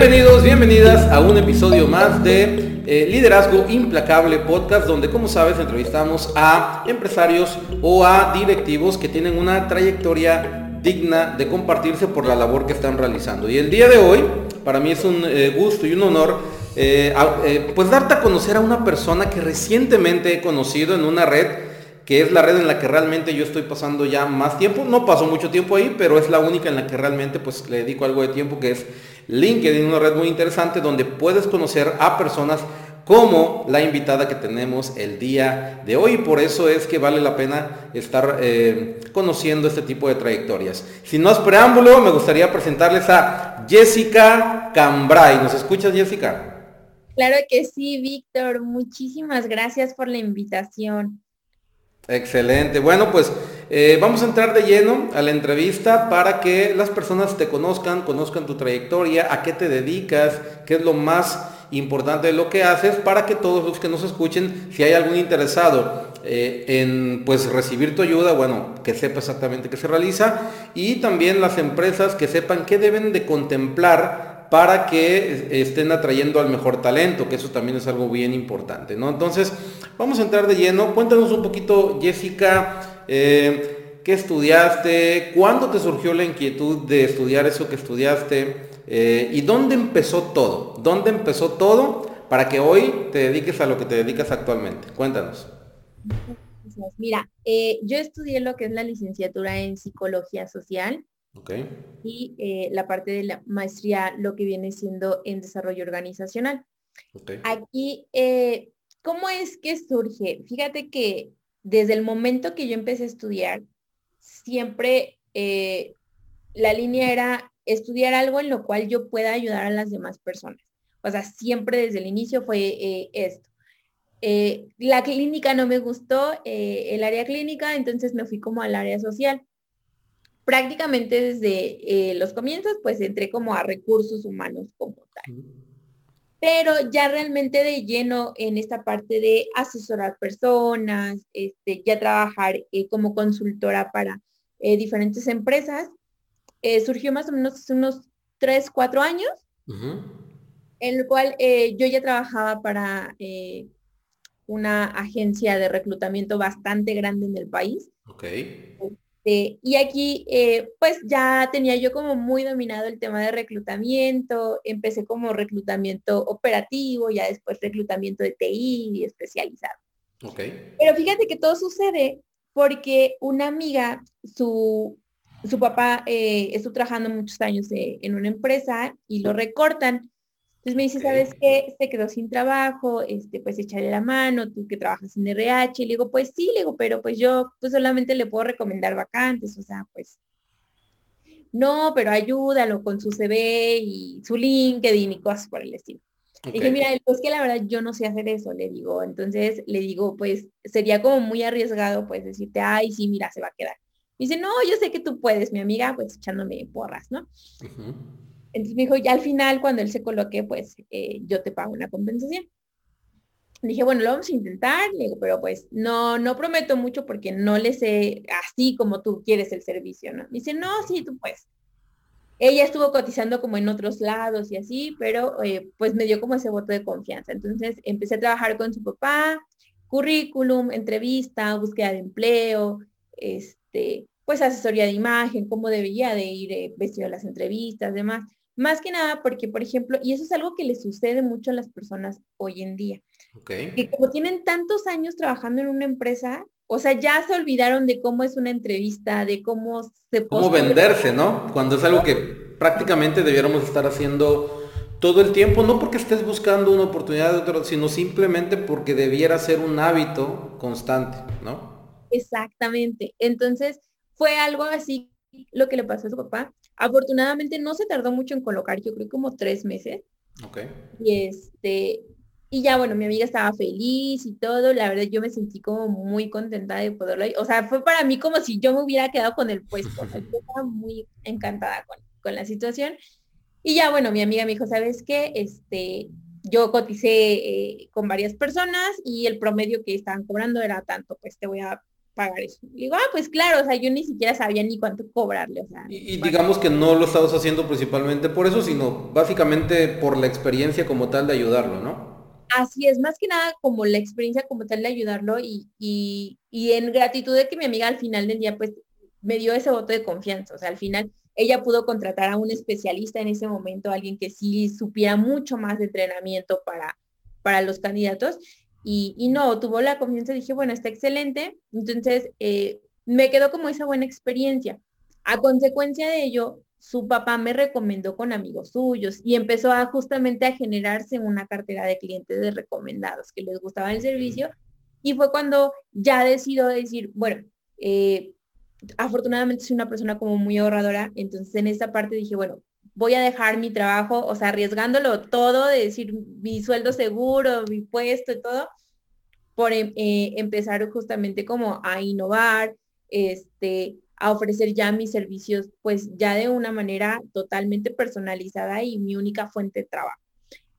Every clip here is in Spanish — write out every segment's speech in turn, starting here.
Bienvenidos, bienvenidas a un episodio más de eh, Liderazgo Implacable Podcast, donde como sabes entrevistamos a empresarios o a directivos que tienen una trayectoria digna de compartirse por la labor que están realizando. Y el día de hoy, para mí es un eh, gusto y un honor, eh, pues darte a conocer a una persona que recientemente he conocido en una red que es la red en la que realmente yo estoy pasando ya más tiempo. No paso mucho tiempo ahí, pero es la única en la que realmente pues le dedico algo de tiempo, que es LinkedIn, una red muy interesante donde puedes conocer a personas como la invitada que tenemos el día de hoy. Por eso es que vale la pena estar eh, conociendo este tipo de trayectorias. Sin más preámbulo, me gustaría presentarles a Jessica Cambrai. ¿Nos escuchas, Jessica? Claro que sí, Víctor. Muchísimas gracias por la invitación. Excelente. Bueno, pues eh, vamos a entrar de lleno a la entrevista para que las personas te conozcan, conozcan tu trayectoria, a qué te dedicas, qué es lo más importante de lo que haces, para que todos los que nos escuchen, si hay algún interesado eh, en pues recibir tu ayuda, bueno, que sepa exactamente qué se realiza y también las empresas que sepan qué deben de contemplar para que estén atrayendo al mejor talento, que eso también es algo bien importante, ¿no? Entonces, vamos a entrar de lleno. Cuéntanos un poquito, Jessica, eh, ¿qué estudiaste? ¿Cuándo te surgió la inquietud de estudiar eso que estudiaste? Eh, ¿Y dónde empezó todo? ¿Dónde empezó todo para que hoy te dediques a lo que te dedicas actualmente? Cuéntanos. Mira, eh, yo estudié lo que es la licenciatura en psicología social y eh, la parte de la maestría, lo que viene siendo en desarrollo organizacional. Aquí, eh, ¿cómo es que surge? Fíjate que desde el momento que yo empecé a estudiar, siempre eh, la línea era estudiar algo en lo cual yo pueda ayudar a las demás personas. O sea, siempre desde el inicio fue esto. la clínica no me gustó, el área clínica, entonces me fui como al área social prácticamente desde eh, los comienzos, pues entré como a recursos humanos como tal. Pero ya realmente de lleno en esta parte de asesorar personas, este, ya trabajar eh, como consultora para eh, diferentes empresas, surgió más o menos unos tres, cuatro años, en el cual yo ya trabajaba para una agencia de reclutamiento bastante grande en el país. Este, y aquí, eh, pues ya tenía yo como muy dominado el tema de reclutamiento, empecé como reclutamiento operativo, ya después reclutamiento de TI y especializado. Okay. Pero fíjate que todo sucede porque una amiga, su, su papá eh, estuvo trabajando muchos años en una empresa y lo recortan entonces me dice, ¿sabes qué? Se quedó sin trabajo, este, pues échale la mano, tú que trabajas en RH. Y le digo, pues sí, le digo, pero pues yo pues solamente le puedo recomendar vacantes, o sea, pues no, pero ayúdalo con su CV y su LinkedIn y cosas por el estilo. Y dije, mira, pues que la verdad yo no sé hacer eso, le digo. Entonces le digo, pues sería como muy arriesgado, pues decirte, ay, sí, mira, se va a quedar. Me dice, no, yo sé que tú puedes, mi amiga, pues echándome porras, ¿no? Entonces me dijo, ya al final, cuando él se coloque, pues eh, yo te pago una compensación. dije, bueno, lo vamos a intentar, le digo, pero pues no, no prometo mucho porque no le sé así como tú quieres el servicio, ¿no? Dice, no, sí, tú puedes. Ella estuvo cotizando como en otros lados y así, pero eh, pues me dio como ese voto de confianza. Entonces empecé a trabajar con su papá, currículum, entrevista, búsqueda de empleo, este, pues asesoría de imagen, cómo debía de ir eh, vestido a las entrevistas, demás. Más que nada porque, por ejemplo, y eso es algo que le sucede mucho a las personas hoy en día, que como tienen tantos años trabajando en una empresa, o sea, ya se olvidaron de cómo es una entrevista, de cómo se... Cómo venderse, ¿no? Cuando es algo que prácticamente debiéramos estar haciendo todo el tiempo, no porque estés buscando una oportunidad de otro, sino simplemente porque debiera ser un hábito constante, ¿no? Exactamente. Entonces, fue algo así lo que le pasó a su papá. Afortunadamente no se tardó mucho en colocar, yo creo como tres meses. Okay. Y este, y ya bueno, mi amiga estaba feliz y todo, la verdad yo me sentí como muy contenta de poderlo, o sea, fue para mí como si yo me hubiera quedado con el puesto, yo estaba muy encantada con, con, la situación. Y ya bueno, mi amiga me dijo, ¿sabes qué? Este, yo coticé eh, con varias personas y el promedio que estaban cobrando era tanto, pues te voy a pagar eso. Y digo, ah, pues claro, o sea, yo ni siquiera sabía ni cuánto cobrarle. O sea, y, digamos que no lo estabas haciendo principalmente por eso, sino básicamente por la experiencia como tal de ayudarlo, ¿no? Así es, más que nada como la experiencia como tal de ayudarlo y, y, y en gratitud de que mi amiga al final del día pues me dio ese voto de confianza. O sea, al final ella pudo contratar a un especialista en ese momento, alguien que sí supiera mucho más de entrenamiento para, para los candidatos. Y, no, tuvo la confianza, dije, bueno, está excelente. Entonces, eh, me quedó como esa buena experiencia. A consecuencia de ello, su papá me recomendó con amigos suyos y empezó a justamente a generarse una cartera de clientes de recomendados que les gustaba el servicio. Y fue cuando ya decidió decir, bueno, eh, afortunadamente soy una persona como muy ahorradora, entonces en esta parte dije, bueno, voy a dejar mi trabajo, o sea, arriesgándolo todo, de decir mi sueldo seguro, mi puesto y todo, por em, eh, empezar justamente como a innovar, este, a ofrecer ya mis servicios, pues ya de una manera totalmente personalizada y mi única fuente de trabajo.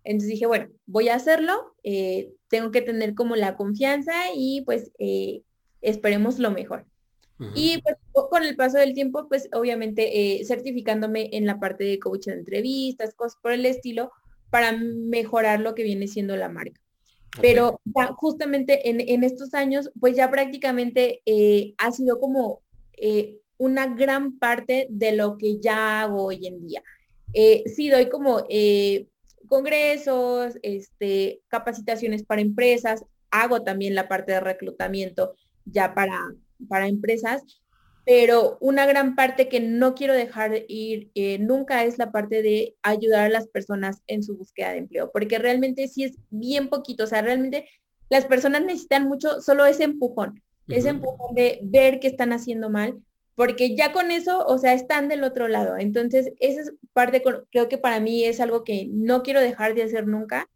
Entonces dije, bueno, voy a hacerlo, eh, tengo que tener como la confianza y pues eh, esperemos lo mejor. Y pues con el paso del tiempo, pues obviamente eh, certificándome en la parte de coach de entrevistas, cosas por el estilo, para mejorar lo que viene siendo la marca. Pero justamente en, estos años, pues ya prácticamente eh, ha sido como eh, una gran parte de lo que ya hago hoy en día. sí, doy como congresos, este, capacitaciones para empresas, hago también la parte de reclutamiento ya para, para empresas, pero una gran parte que no quiero dejar ir eh, nunca es la parte de ayudar a las personas en su búsqueda de empleo, porque realmente sí es bien poquito, o sea, realmente las personas necesitan mucho solo ese empujón, ese empujón de ver que están haciendo mal, porque ya con eso, o sea, están del otro lado. Entonces, esa es parte, creo que para mí es algo que no quiero dejar de hacer nunca.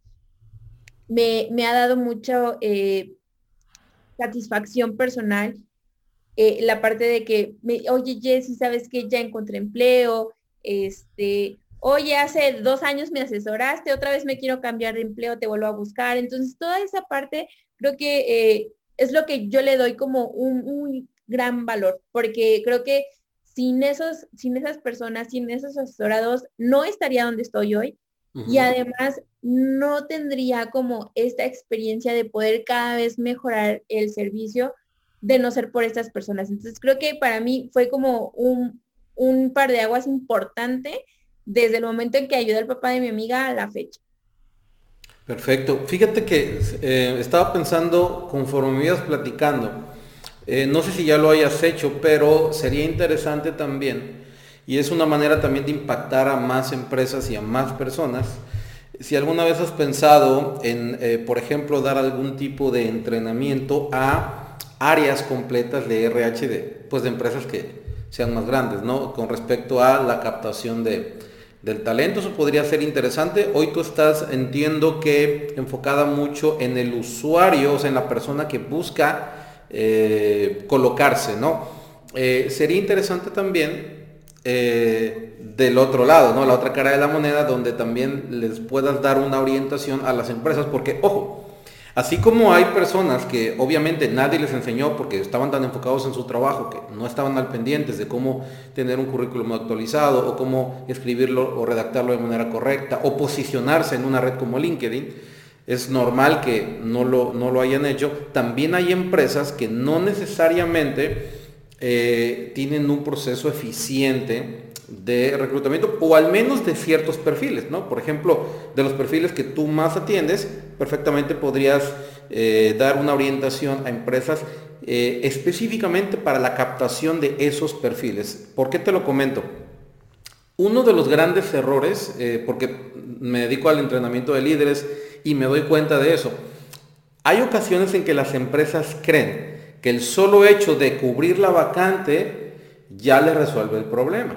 Me, me ha dado mucha eh, satisfacción personal eh, la parte de que, me, oye Jessy, ¿sabes que Ya encontré empleo, este, oye, hace dos años me asesoraste, otra vez me quiero cambiar de empleo, te vuelvo a buscar. Entonces, toda esa parte creo que eh, es lo que yo le doy como un, gran valor, porque creo que sin esos, sin esas personas, sin esos asesorados, no estaría donde estoy hoy. Y además no tendría como esta experiencia de poder cada vez mejorar el servicio de no ser por estas personas. Entonces creo que para mí fue como un, par de aguas importante desde el momento en que ayudé al papá de mi amiga a la fecha. Perfecto. Fíjate que eh, estaba pensando conforme me ibas platicando, eh, no sé si ya lo hayas hecho, pero sería interesante también, y es una manera también de impactar a más empresas y a más personas, si alguna vez has pensado en, eh, por ejemplo, dar algún tipo de entrenamiento a áreas completas de RH de, pues de empresas que sean más grandes, ¿no? Con respecto a la captación de, del talento, eso podría ser interesante. Hoy tú estás, entiendo que enfocada mucho en el usuario, o sea, en la persona que busca eh, colocarse, ¿no? Eh, sería interesante también eh, del otro lado, ¿no? La otra cara de la moneda, donde también les puedas dar una orientación a las empresas, porque, ojo, Así como hay personas que obviamente nadie les enseñó porque estaban tan enfocados en su trabajo que no estaban al pendientes de cómo tener un currículum actualizado o cómo escribirlo o redactarlo de manera correcta o posicionarse en una red como LinkedIn, es normal que no lo, no lo hayan hecho. También hay empresas que no necesariamente eh, tienen un proceso eficiente de reclutamiento o al menos de ciertos perfiles, ¿no? Por ejemplo, de los perfiles que tú más atiendes, perfectamente podrías eh, dar una orientación a empresas eh, específicamente para la captación de esos perfiles. ¿Por qué te lo comento? Uno de los grandes errores, eh, porque me dedico al entrenamiento de líderes y me doy cuenta de eso, hay ocasiones en que las empresas creen que el solo hecho de cubrir la vacante ya le resuelve el problema.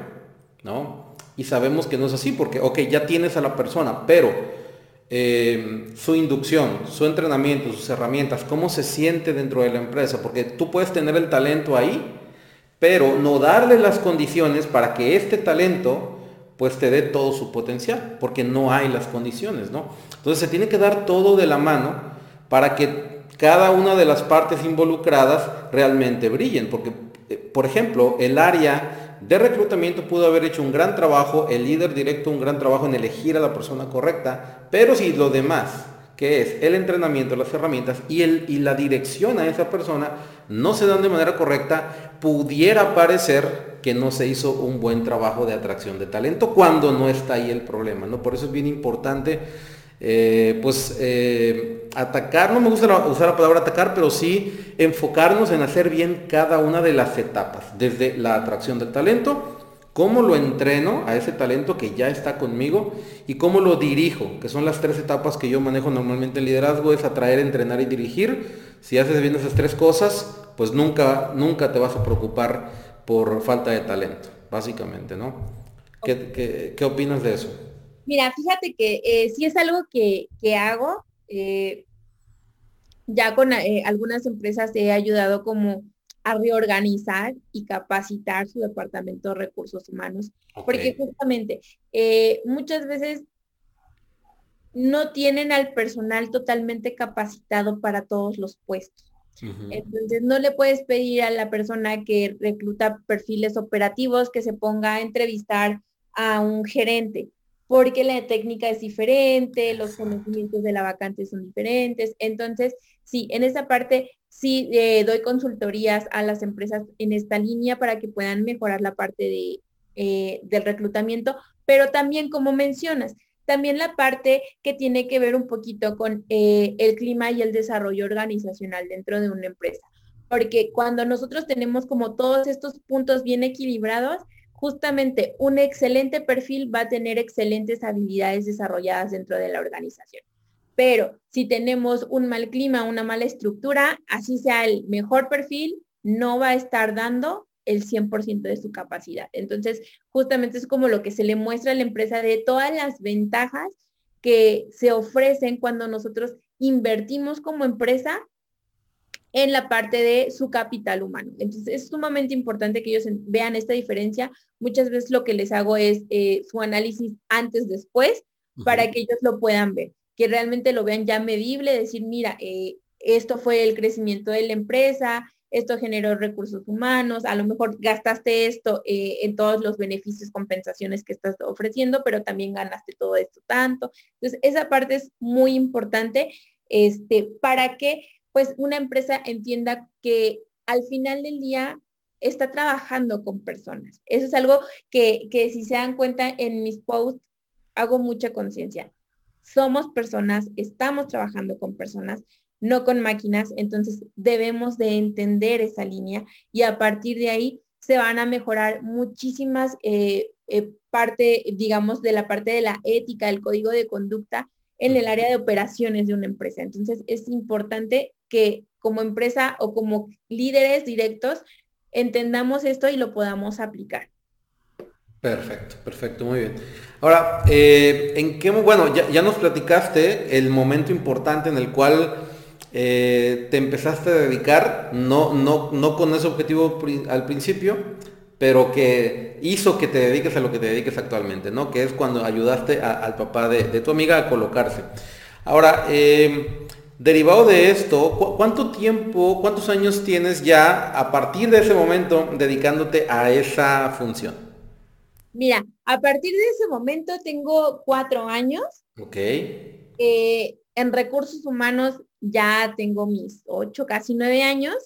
¿No? Y sabemos que no es así porque, ok, ya tienes a la persona, pero eh, su inducción, su entrenamiento, sus herramientas, cómo se siente dentro de la empresa, porque tú puedes tener el talento ahí, pero no darle las condiciones para que este talento pues te dé todo su potencial, porque no hay las condiciones, ¿no? Entonces se tiene que dar todo de la mano para que cada una de las partes involucradas realmente brillen. Porque, eh, por ejemplo, el área de reclutamiento pudo haber hecho un gran trabajo, el líder directo un gran trabajo en elegir a la persona correcta, pero si lo demás, que es el entrenamiento, las herramientas y, el, y la dirección a esa persona, no se dan de manera correcta, pudiera parecer que no se hizo un buen trabajo de atracción de talento cuando no está ahí el problema, ¿no? Por eso es bien importante eh, pues eh, atacar, no me gusta usar la palabra atacar, pero sí enfocarnos en hacer bien cada una de las etapas, desde la atracción del talento, cómo lo entreno a ese talento que ya está conmigo y cómo lo dirijo, que son las tres etapas que yo manejo normalmente en liderazgo, es atraer, entrenar y dirigir. Si haces bien esas tres cosas, pues nunca, nunca te vas a preocupar por falta de talento, básicamente, ¿no? ¿Qué, qué opinas de eso? Mira, fíjate que eh, sí es algo que, hago. Eh, ya con eh, algunas empresas he ayudado como a reorganizar y capacitar su departamento de recursos humanos, porque justamente muchas veces no tienen al personal totalmente capacitado para todos los puestos. Entonces no le puedes pedir a la persona que recluta perfiles operativos que se ponga a entrevistar a un gerente porque la técnica es diferente, los conocimientos de la vacante son diferentes. Entonces, sí, en esa parte sí eh, doy consultorías a las empresas en esta línea para que puedan mejorar la parte de, eh, del reclutamiento, pero también, como mencionas, también la parte que tiene que ver un poquito con eh, el clima y el desarrollo organizacional dentro de una empresa. Porque cuando nosotros tenemos como todos estos puntos bien equilibrados, justamente un excelente perfil va a tener excelentes habilidades desarrolladas dentro de la organización. Pero si tenemos un mal clima, una mala estructura, así sea el mejor perfil, no va a estar dando el 100% de su capacidad. Entonces, justamente es como lo que se le muestra a la empresa de todas las ventajas que se ofrecen cuando nosotros invertimos como empresa en la parte de su capital humano. Entonces es sumamente importante que ellos vean esta diferencia. Muchas veces lo que les hago es eh, su análisis antes, después, para que ellos lo puedan ver, que realmente lo vean ya medible, decir, mira, eh, esto fue el crecimiento de la empresa, esto generó recursos humanos, a lo mejor gastaste esto eh, en todos los beneficios, compensaciones que estás ofreciendo, pero también ganaste todo esto tanto. Entonces, esa parte es muy importante este, para que pues una empresa entienda que al final del día está trabajando con personas. Eso es algo que, si se dan cuenta en mis posts, hago mucha conciencia. Somos personas, estamos trabajando con personas, no con máquinas, entonces debemos de entender esa línea y a partir de ahí se van a mejorar muchísimas eh, eh, parte, digamos, de la parte de la ética, el código de conducta en el área de operaciones de una empresa. Entonces es importante que como empresa o como líderes directos entendamos esto y lo podamos aplicar. Perfecto, perfecto, muy bien. Ahora, eh, ¿en qué, bueno, ya, nos platicaste el momento importante en el cual eh, te empezaste a dedicar, no, no, no con ese objetivo al principio, pero que hizo que te dediques a lo que te dediques actualmente, ¿no? Que es cuando ayudaste al papá de, tu amiga a colocarse. Ahora, eh, derivado de esto, ¿cuánto tiempo, cuántos años tienes ya a partir de ese momento dedicándote a esa función? Mira, a partir de ese momento tengo cuatro años. Ok. Eh, en recursos humanos ya tengo mis ocho, casi nueve años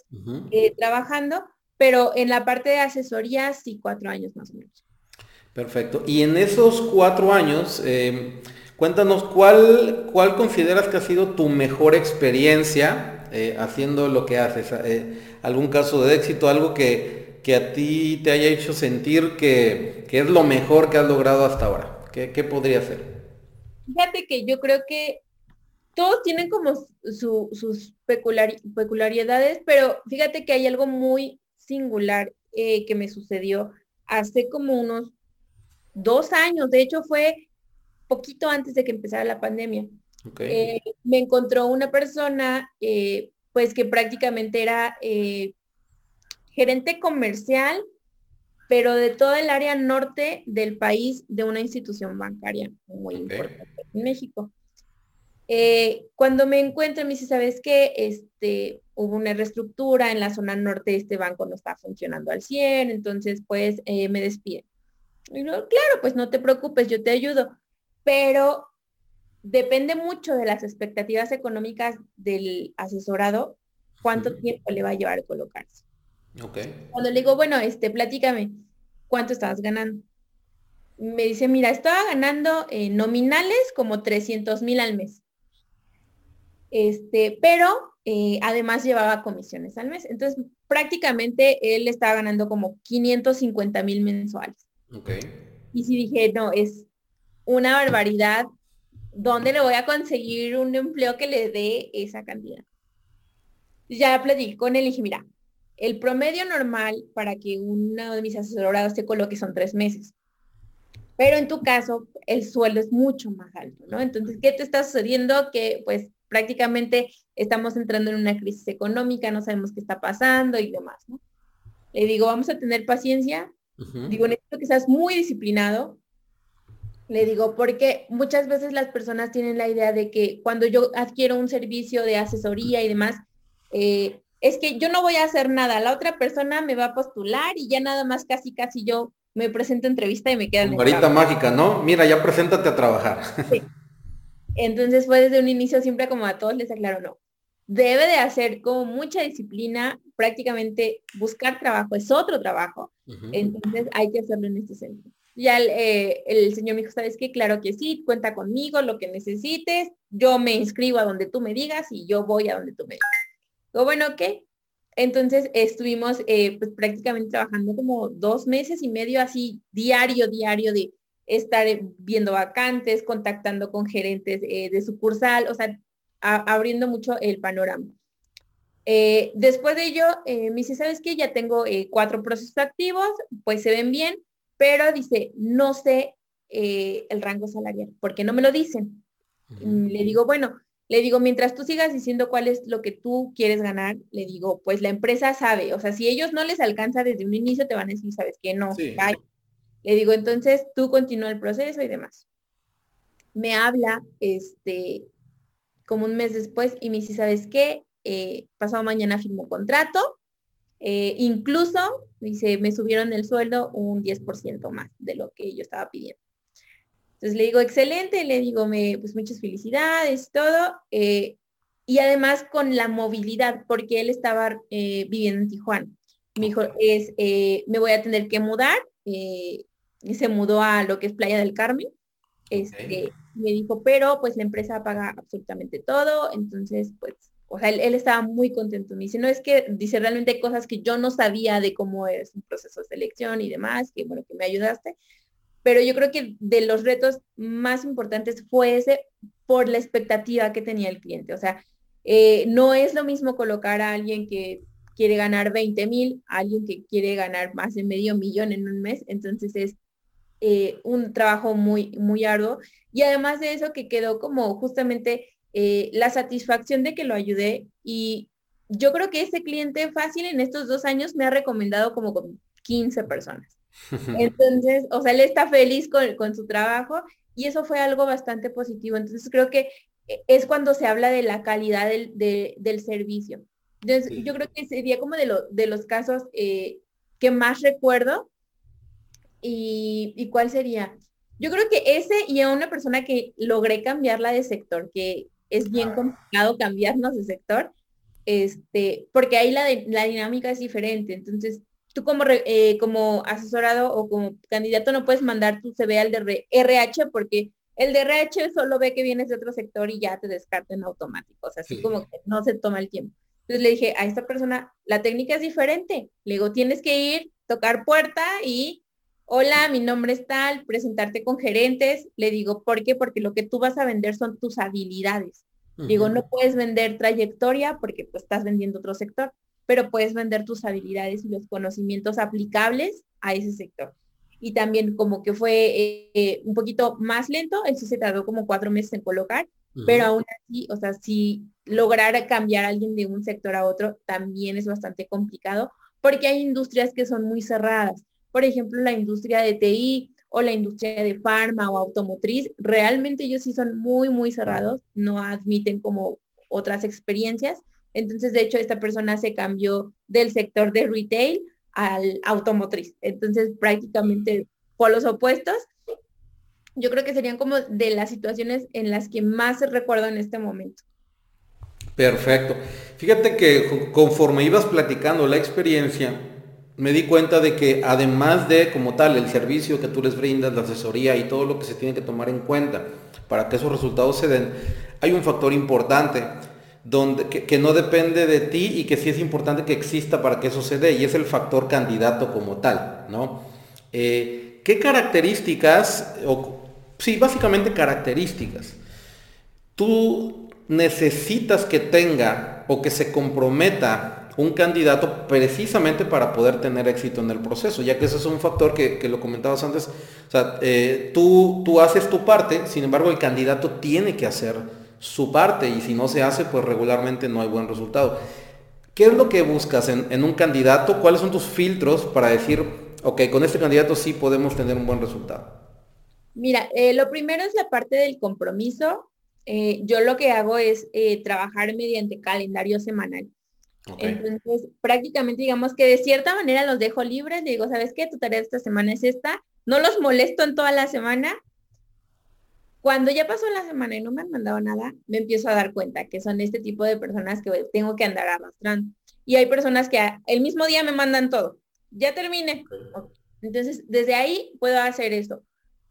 eh, trabajando pero en la parte de asesoría sí cuatro años más o menos. Perfecto. Y en esos cuatro años, em, cuéntanos cuál, cuál consideras que ha sido tu mejor experiencia eh, haciendo lo que haces. Eh, ¿Algún caso de éxito, algo que, que, a ti te haya hecho sentir que, que, es lo mejor que has logrado hasta ahora? ¿Qué, qué podría ser? Fíjate que yo creo que todos tienen como sus peculiaridades, pero fíjate que hay algo muy singular eh, que me sucedió hace como unos dos años. De hecho, fue poquito antes de que empezara la pandemia. Eh, me encontró una persona, eh, pues que prácticamente era gerente comercial, pero de toda el área norte del país de una institución bancaria muy importante en México. Eh, cuando me encuentro, me dice, ¿sabes qué? Este, hubo una reestructura en la zona norte, este banco no está funcionando al 100, entonces pues eh, me despiden. Y claro, pues no te preocupes, yo te ayudo, pero depende mucho de las expectativas económicas del asesorado, cuánto tiempo le va a llevar a colocarse. Okay. Cuando le digo, bueno, este, platícame, ¿cuánto estabas ganando? Me dice, mira, estaba ganando eh, nominales como 300 mil al mes. Este, pero eh, además llevaba comisiones al mes. Entonces, prácticamente él estaba ganando como 550 mil mensuales. Okay. Y si dije, no, es una barbaridad. ¿Dónde le voy a conseguir un empleo que le dé esa cantidad? Ya platiqué con él y dije, mira, el promedio normal para que uno de mis asesorados se coloque son tres meses. Pero en tu caso, el sueldo es mucho más alto, ¿no? Entonces, ¿qué te está sucediendo? Que pues prácticamente estamos entrando en una crisis económica, no sabemos qué está pasando y demás, ¿no? Le digo, vamos a tener paciencia. Digo, necesito que seas muy disciplinado. Le digo, porque muchas veces las personas tienen la idea de que cuando yo adquiero un servicio de asesoría y demás, eh, es que yo no voy a hacer nada, la otra persona me va a postular y ya nada más casi casi yo me presento entrevista y me quedan. Varita mágica, ¿no? Mira, ya preséntate a trabajar. Sí. Entonces fue desde un inicio siempre como a todos les aclaro, no. Debe de hacer como mucha disciplina, prácticamente buscar trabajo es otro trabajo. Entonces hay que hacerlo en este sentido. Ya eh, el, señor me dijo, ¿sabes qué? Claro que sí, cuenta conmigo, lo que necesites, yo me inscribo a donde tú me digas y yo voy a donde tú me digas. Digo, bueno, ¿qué? Entonces estuvimos eh, pues prácticamente trabajando como dos meses y medio así diario, diario de estar viendo vacantes, contactando con gerentes eh, de sucursal, o sea, abriendo mucho el panorama. Eh, después de ello, eh, me dice, ¿sabes qué? Ya tengo cuatro procesos activos, pues se ven bien, pero dice, no sé el rango salarial, porque no me lo dicen. Le digo, bueno, le digo, mientras tú sigas diciendo cuál es lo que tú quieres ganar, le digo, pues la empresa sabe, o sea, si ellos no les alcanza desde un inicio, te van a decir, ¿sabes qué? No, sí. Le digo, entonces tú continúa el proceso y demás. Me habla este, como un mes después y me dice, ¿sabes qué? Eh, pasado mañana firmo contrato. Eh, incluso, dice, me subieron el sueldo un 10% más de lo que yo estaba pidiendo. Entonces le digo, excelente, le digo, me, pues muchas felicidades, todo. Eh, y además con la movilidad, porque él estaba viviendo en Tijuana. Me dijo, es, me voy a tener que mudar, y se mudó a lo que es Playa del Carmen. Este, me dijo, pero pues la empresa paga absolutamente todo, entonces pues, o sea, él, estaba muy contento. Me dice, no es que, dice, realmente cosas que yo no sabía de cómo es un proceso de selección y demás, que bueno, que me ayudaste, pero yo creo que de los retos más importantes fue ese por la expectativa que tenía el cliente. O sea, eh, no es lo mismo colocar a alguien que quiere ganar 20 mil, a alguien que quiere ganar más de medio millón en un mes, entonces es eh, un trabajo muy, muy arduo. Y además de eso, que quedó como justamente eh, la satisfacción de que lo ayudé. Y yo creo que ese cliente fácil en estos dos años me ha recomendado como con 15 personas. Entonces, o sea, él está feliz con, su trabajo y eso fue algo bastante positivo. Entonces, creo que eh, es cuando se habla de la calidad del, del servicio. Entonces, yo creo que sería como de, lo, de los casos que más recuerdo ¿Y, cuál sería? Yo creo que ese y a una persona que logré cambiarla de sector, que es bien complicado cambiarnos de sector, este, porque ahí la, la dinámica es diferente. Entonces, tú como, eh, como asesorado o como candidato no puedes mandar tu CV al de RH porque el de RH solo ve que vienes de otro sector y ya te descarta en automático. O sea, así como que no se toma el tiempo. Entonces le dije a esta persona, la técnica es diferente. Le digo, tienes que ir, tocar puerta y hola, mi nombre es tal, presentarte con gerentes, le digo, ¿por qué? Porque lo que tú vas a vender son tus habilidades. Digo, no puedes vender trayectoria porque pues estás vendiendo otro sector, pero puedes vender tus habilidades y los conocimientos aplicables a ese sector. Y también como que fue eh, un poquito más lento, eso se tardó como cuatro meses en colocar, pero aún así, o sea, si lograr cambiar a alguien de un sector a otro también es bastante complicado porque hay industrias que son muy cerradas por ejemplo, la industria de TI o la industria de farma o automotriz, realmente ellos sí son muy, muy cerrados, no admiten como otras experiencias. Entonces, de hecho, esta persona se cambió del sector de retail al automotriz. Entonces, prácticamente por los opuestos. Yo creo que serían como de las situaciones en las que más recuerdo en este momento. Perfecto. Fíjate que conforme ibas platicando la experiencia, me di cuenta de que además de como tal el servicio que tú les brindas, la asesoría y todo lo que se tiene que tomar en cuenta para que esos resultados se den, hay un factor importante donde, que, no depende de ti y que sí es importante que exista para que eso se dé y es el factor candidato como tal, ¿no? Eh, ¿Qué características, o sí, básicamente características, tú necesitas que tenga o que se comprometa un candidato precisamente para poder tener éxito en el proceso, ya que ese es un factor que, lo comentabas antes, o sea, eh, tú, tú haces tu parte, sin embargo el candidato tiene que hacer su parte y si no se hace, pues regularmente no hay buen resultado. ¿Qué es lo que buscas en, un candidato? ¿Cuáles son tus filtros para decir, ok, con este candidato sí podemos tener un buen resultado? Mira, eh, lo primero es la parte del compromiso. Eh, yo lo que hago es trabajar mediante calendario semanal. Entonces, prácticamente digamos que de cierta manera los dejo libres, digo, ¿sabes qué? Tu tarea de esta semana es esta. No los molesto en toda la semana. Cuando ya pasó la semana y no me han mandado nada, me empiezo a dar cuenta que son este tipo de personas que tengo que andar arrastrando. Y hay personas que el mismo día me mandan todo. Ya terminé. Entonces, desde ahí puedo hacer eso.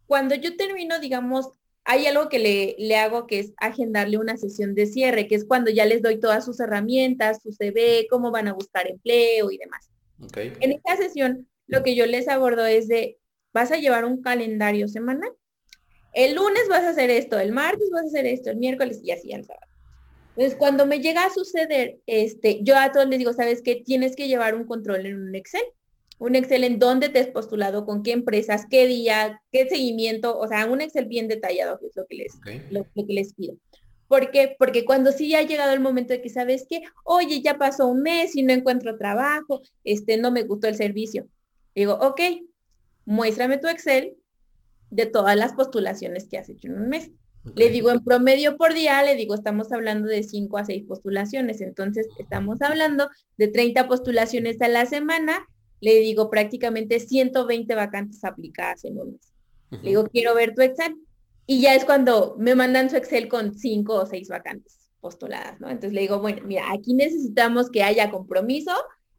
Cuando yo termino, digamos, hay algo que le, le, hago que es agendarle una sesión de cierre, que es cuando ya les doy todas sus herramientas, su CV, cómo van a buscar empleo y demás. En esta sesión, lo que yo les abordo es de, vas a llevar un calendario semanal. El lunes vas a hacer esto, el martes vas a hacer esto, el miércoles y así al sábado. Entonces, cuando me llega a suceder, este, yo a todos les digo, ¿sabes qué? Tienes que llevar un control en un Excel un Excel en dónde te has postulado, con qué empresas, qué día, qué seguimiento, o sea, un Excel bien detallado, que es lo que les, lo, que les pido. ¿Por qué? Porque cuando sí ha llegado el momento de que sabes que, oye, ya pasó un mes y no encuentro trabajo, este, no me gustó el servicio. Digo, ok, muéstrame tu Excel de todas las postulaciones que has hecho en un mes. Le digo, en promedio por día, le digo, estamos hablando de 5 a 6 postulaciones. Entonces, estamos hablando de 30 postulaciones a la semana le digo prácticamente 120 vacantes aplicadas en un mes. Le digo, quiero ver tu Excel. Y ya es cuando me mandan su Excel con cinco o seis vacantes postuladas, ¿no? Entonces le digo, bueno, mira, aquí necesitamos que haya compromiso.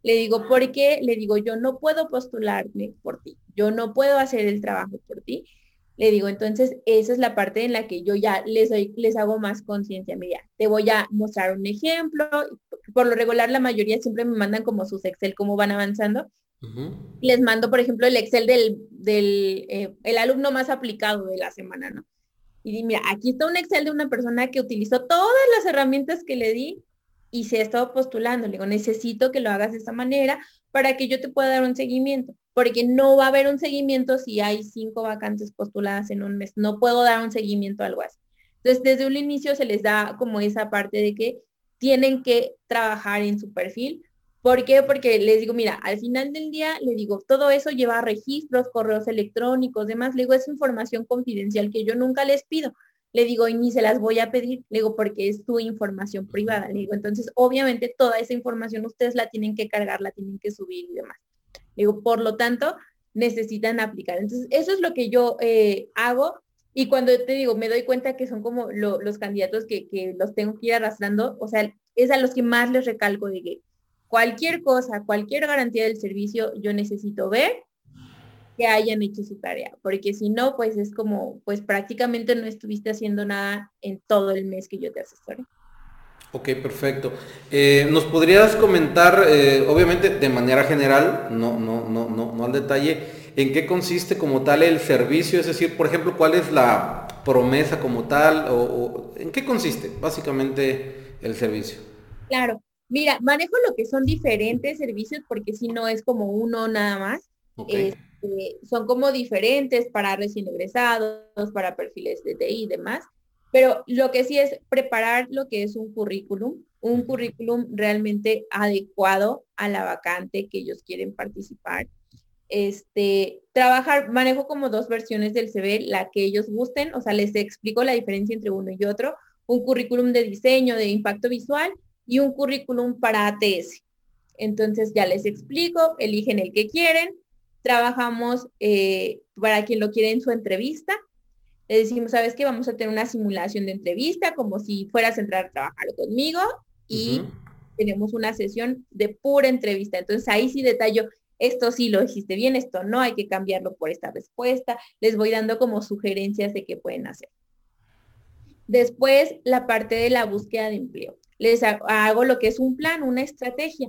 Le digo, porque le digo, yo no puedo postularme por ti, yo no puedo hacer el trabajo por ti. Le digo, entonces, esa es la parte en la que yo ya les, doy, les hago más conciencia. Mira, te voy a mostrar un ejemplo. Por lo regular, la mayoría siempre me mandan como sus Excel, cómo van avanzando. Les mando, por ejemplo, el Excel del, del eh, el alumno más aplicado de la semana, ¿no? Y mira, aquí está un Excel de una persona que utilizó todas las herramientas que le di y se ha estado postulando. Le digo, necesito que lo hagas de esta manera para que yo te pueda dar un seguimiento, porque no va a haber un seguimiento si hay cinco vacantes postuladas en un mes. No puedo dar un seguimiento a algo así. Entonces, desde un inicio se les da como esa parte de que tienen que trabajar en su perfil ¿Por qué? Porque les digo, mira, al final del día, le digo, todo eso lleva registros, correos electrónicos, demás. Le digo, es información confidencial que yo nunca les pido. Le digo, y ni se las voy a pedir. Le digo, porque es tu información privada. Le digo, entonces, obviamente, toda esa información ustedes la tienen que cargar, la tienen que subir y demás. Le digo, por lo tanto, necesitan aplicar. Entonces, eso es lo que yo eh, hago. Y cuando te digo, me doy cuenta que son como los candidatos que, que los tengo que ir arrastrando, o sea, es a los que más les recalco de que cualquier cosa, cualquier garantía del servicio, yo necesito ver que hayan hecho su tarea, porque si no, pues es como, pues prácticamente no estuviste haciendo nada en todo el mes que yo te asesoré. Ok, perfecto. Eh, ¿Nos podrías comentar, eh, obviamente de manera general, no, no, no, no, no al detalle, en qué consiste como tal el servicio? Es decir, por ejemplo, ¿cuál es la promesa como tal? o en qué consiste básicamente el servicio? Claro, Mira, manejo lo que son diferentes servicios porque si no es como uno nada más. Este, son como diferentes para recién egresados, para perfiles de TI y demás. Pero lo que sí es preparar lo que es un currículum, un currículum realmente adecuado a la vacante que ellos quieren participar. este, trabajar, manejo como dos versiones del CV, la que ellos gusten, o sea, les explico la diferencia entre uno y otro, un currículum de diseño, de impacto visual y un currículum para ATS. Entonces ya les explico, eligen el que quieren, trabajamos eh, para quien lo quiere en su entrevista. Le decimos, ¿sabes qué? Vamos a tener una simulación de entrevista, como si fueras a entrar a trabajar conmigo y tenemos una sesión de pura entrevista. Entonces ahí sí detallo, esto sí lo dijiste bien, esto no, hay que cambiarlo por esta respuesta. Les voy dando como sugerencias de qué pueden hacer. Después, la parte de la búsqueda de empleo. Les hago lo que es un plan, una estrategia.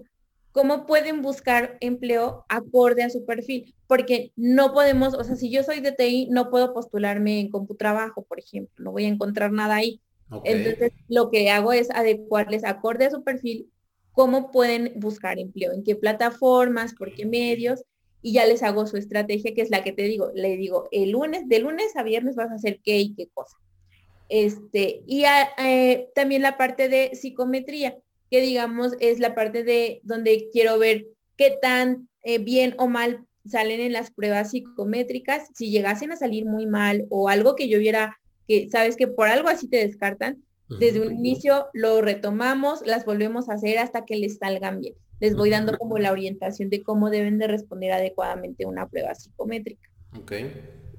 Cómo pueden buscar empleo acorde a su perfil, porque no podemos, o sea, si yo soy de TI, no puedo postularme en CompuTrabajo, por ejemplo, no voy a encontrar nada ahí. Entonces, lo que hago es adecuarles acorde a su perfil cómo pueden buscar empleo, en qué plataformas, por qué medios, y ya les hago su estrategia, que es la que te digo, le digo, el lunes, de lunes a viernes vas a hacer qué y qué cosa. Este, y eh, también la parte de psicometría que digamos es la parte de donde quiero ver qué tan eh, bien o mal salen en las pruebas psicométricas, si llegasen a salir muy mal o algo que yo viera que sabes que por algo así te descartan, desde un inicio lo retomamos, las volvemos a hacer hasta que les salgan bien. Les voy dando como la orientación de cómo deben de responder adecuadamente una prueba psicométrica.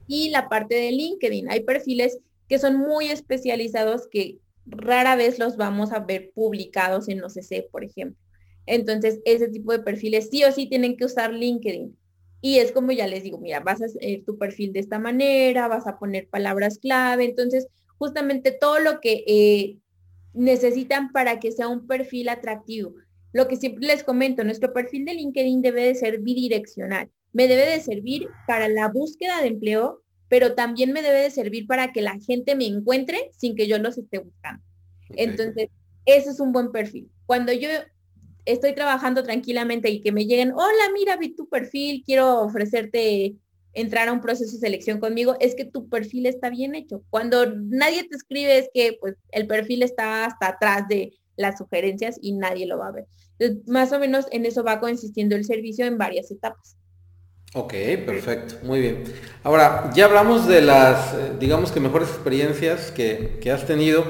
Y la parte de LinkedIn, hay perfiles que son muy especializados que rara vez los vamos a ver publicados en OCC, por ejemplo. Entonces, ese tipo de perfiles sí o sí tienen que usar LinkedIn. Y es como ya les digo, mira, vas a hacer tu perfil de esta manera, vas a poner palabras clave. Entonces, justamente todo lo que eh, necesitan para que sea un perfil atractivo. Lo que siempre les comento, nuestro perfil de LinkedIn debe de ser bidireccional. Me debe de servir para la búsqueda de empleo, pero también me debe de servir para que la gente me encuentre sin que yo los esté buscando. Entonces, ese es un buen perfil. Cuando yo estoy trabajando tranquilamente y que me lleguen, hola, mira, vi tu perfil, quiero ofrecerte entrar a un proceso de selección conmigo, es que tu perfil está bien hecho. Cuando nadie te escribe es que pues el perfil está hasta atrás de las sugerencias y nadie lo va a ver. Entonces, más o menos en eso va consistiendo el servicio en varias etapas. Ok, perfecto, muy bien. Ahora, ya hablamos de las, eh, digamos que mejores experiencias que, has tenido.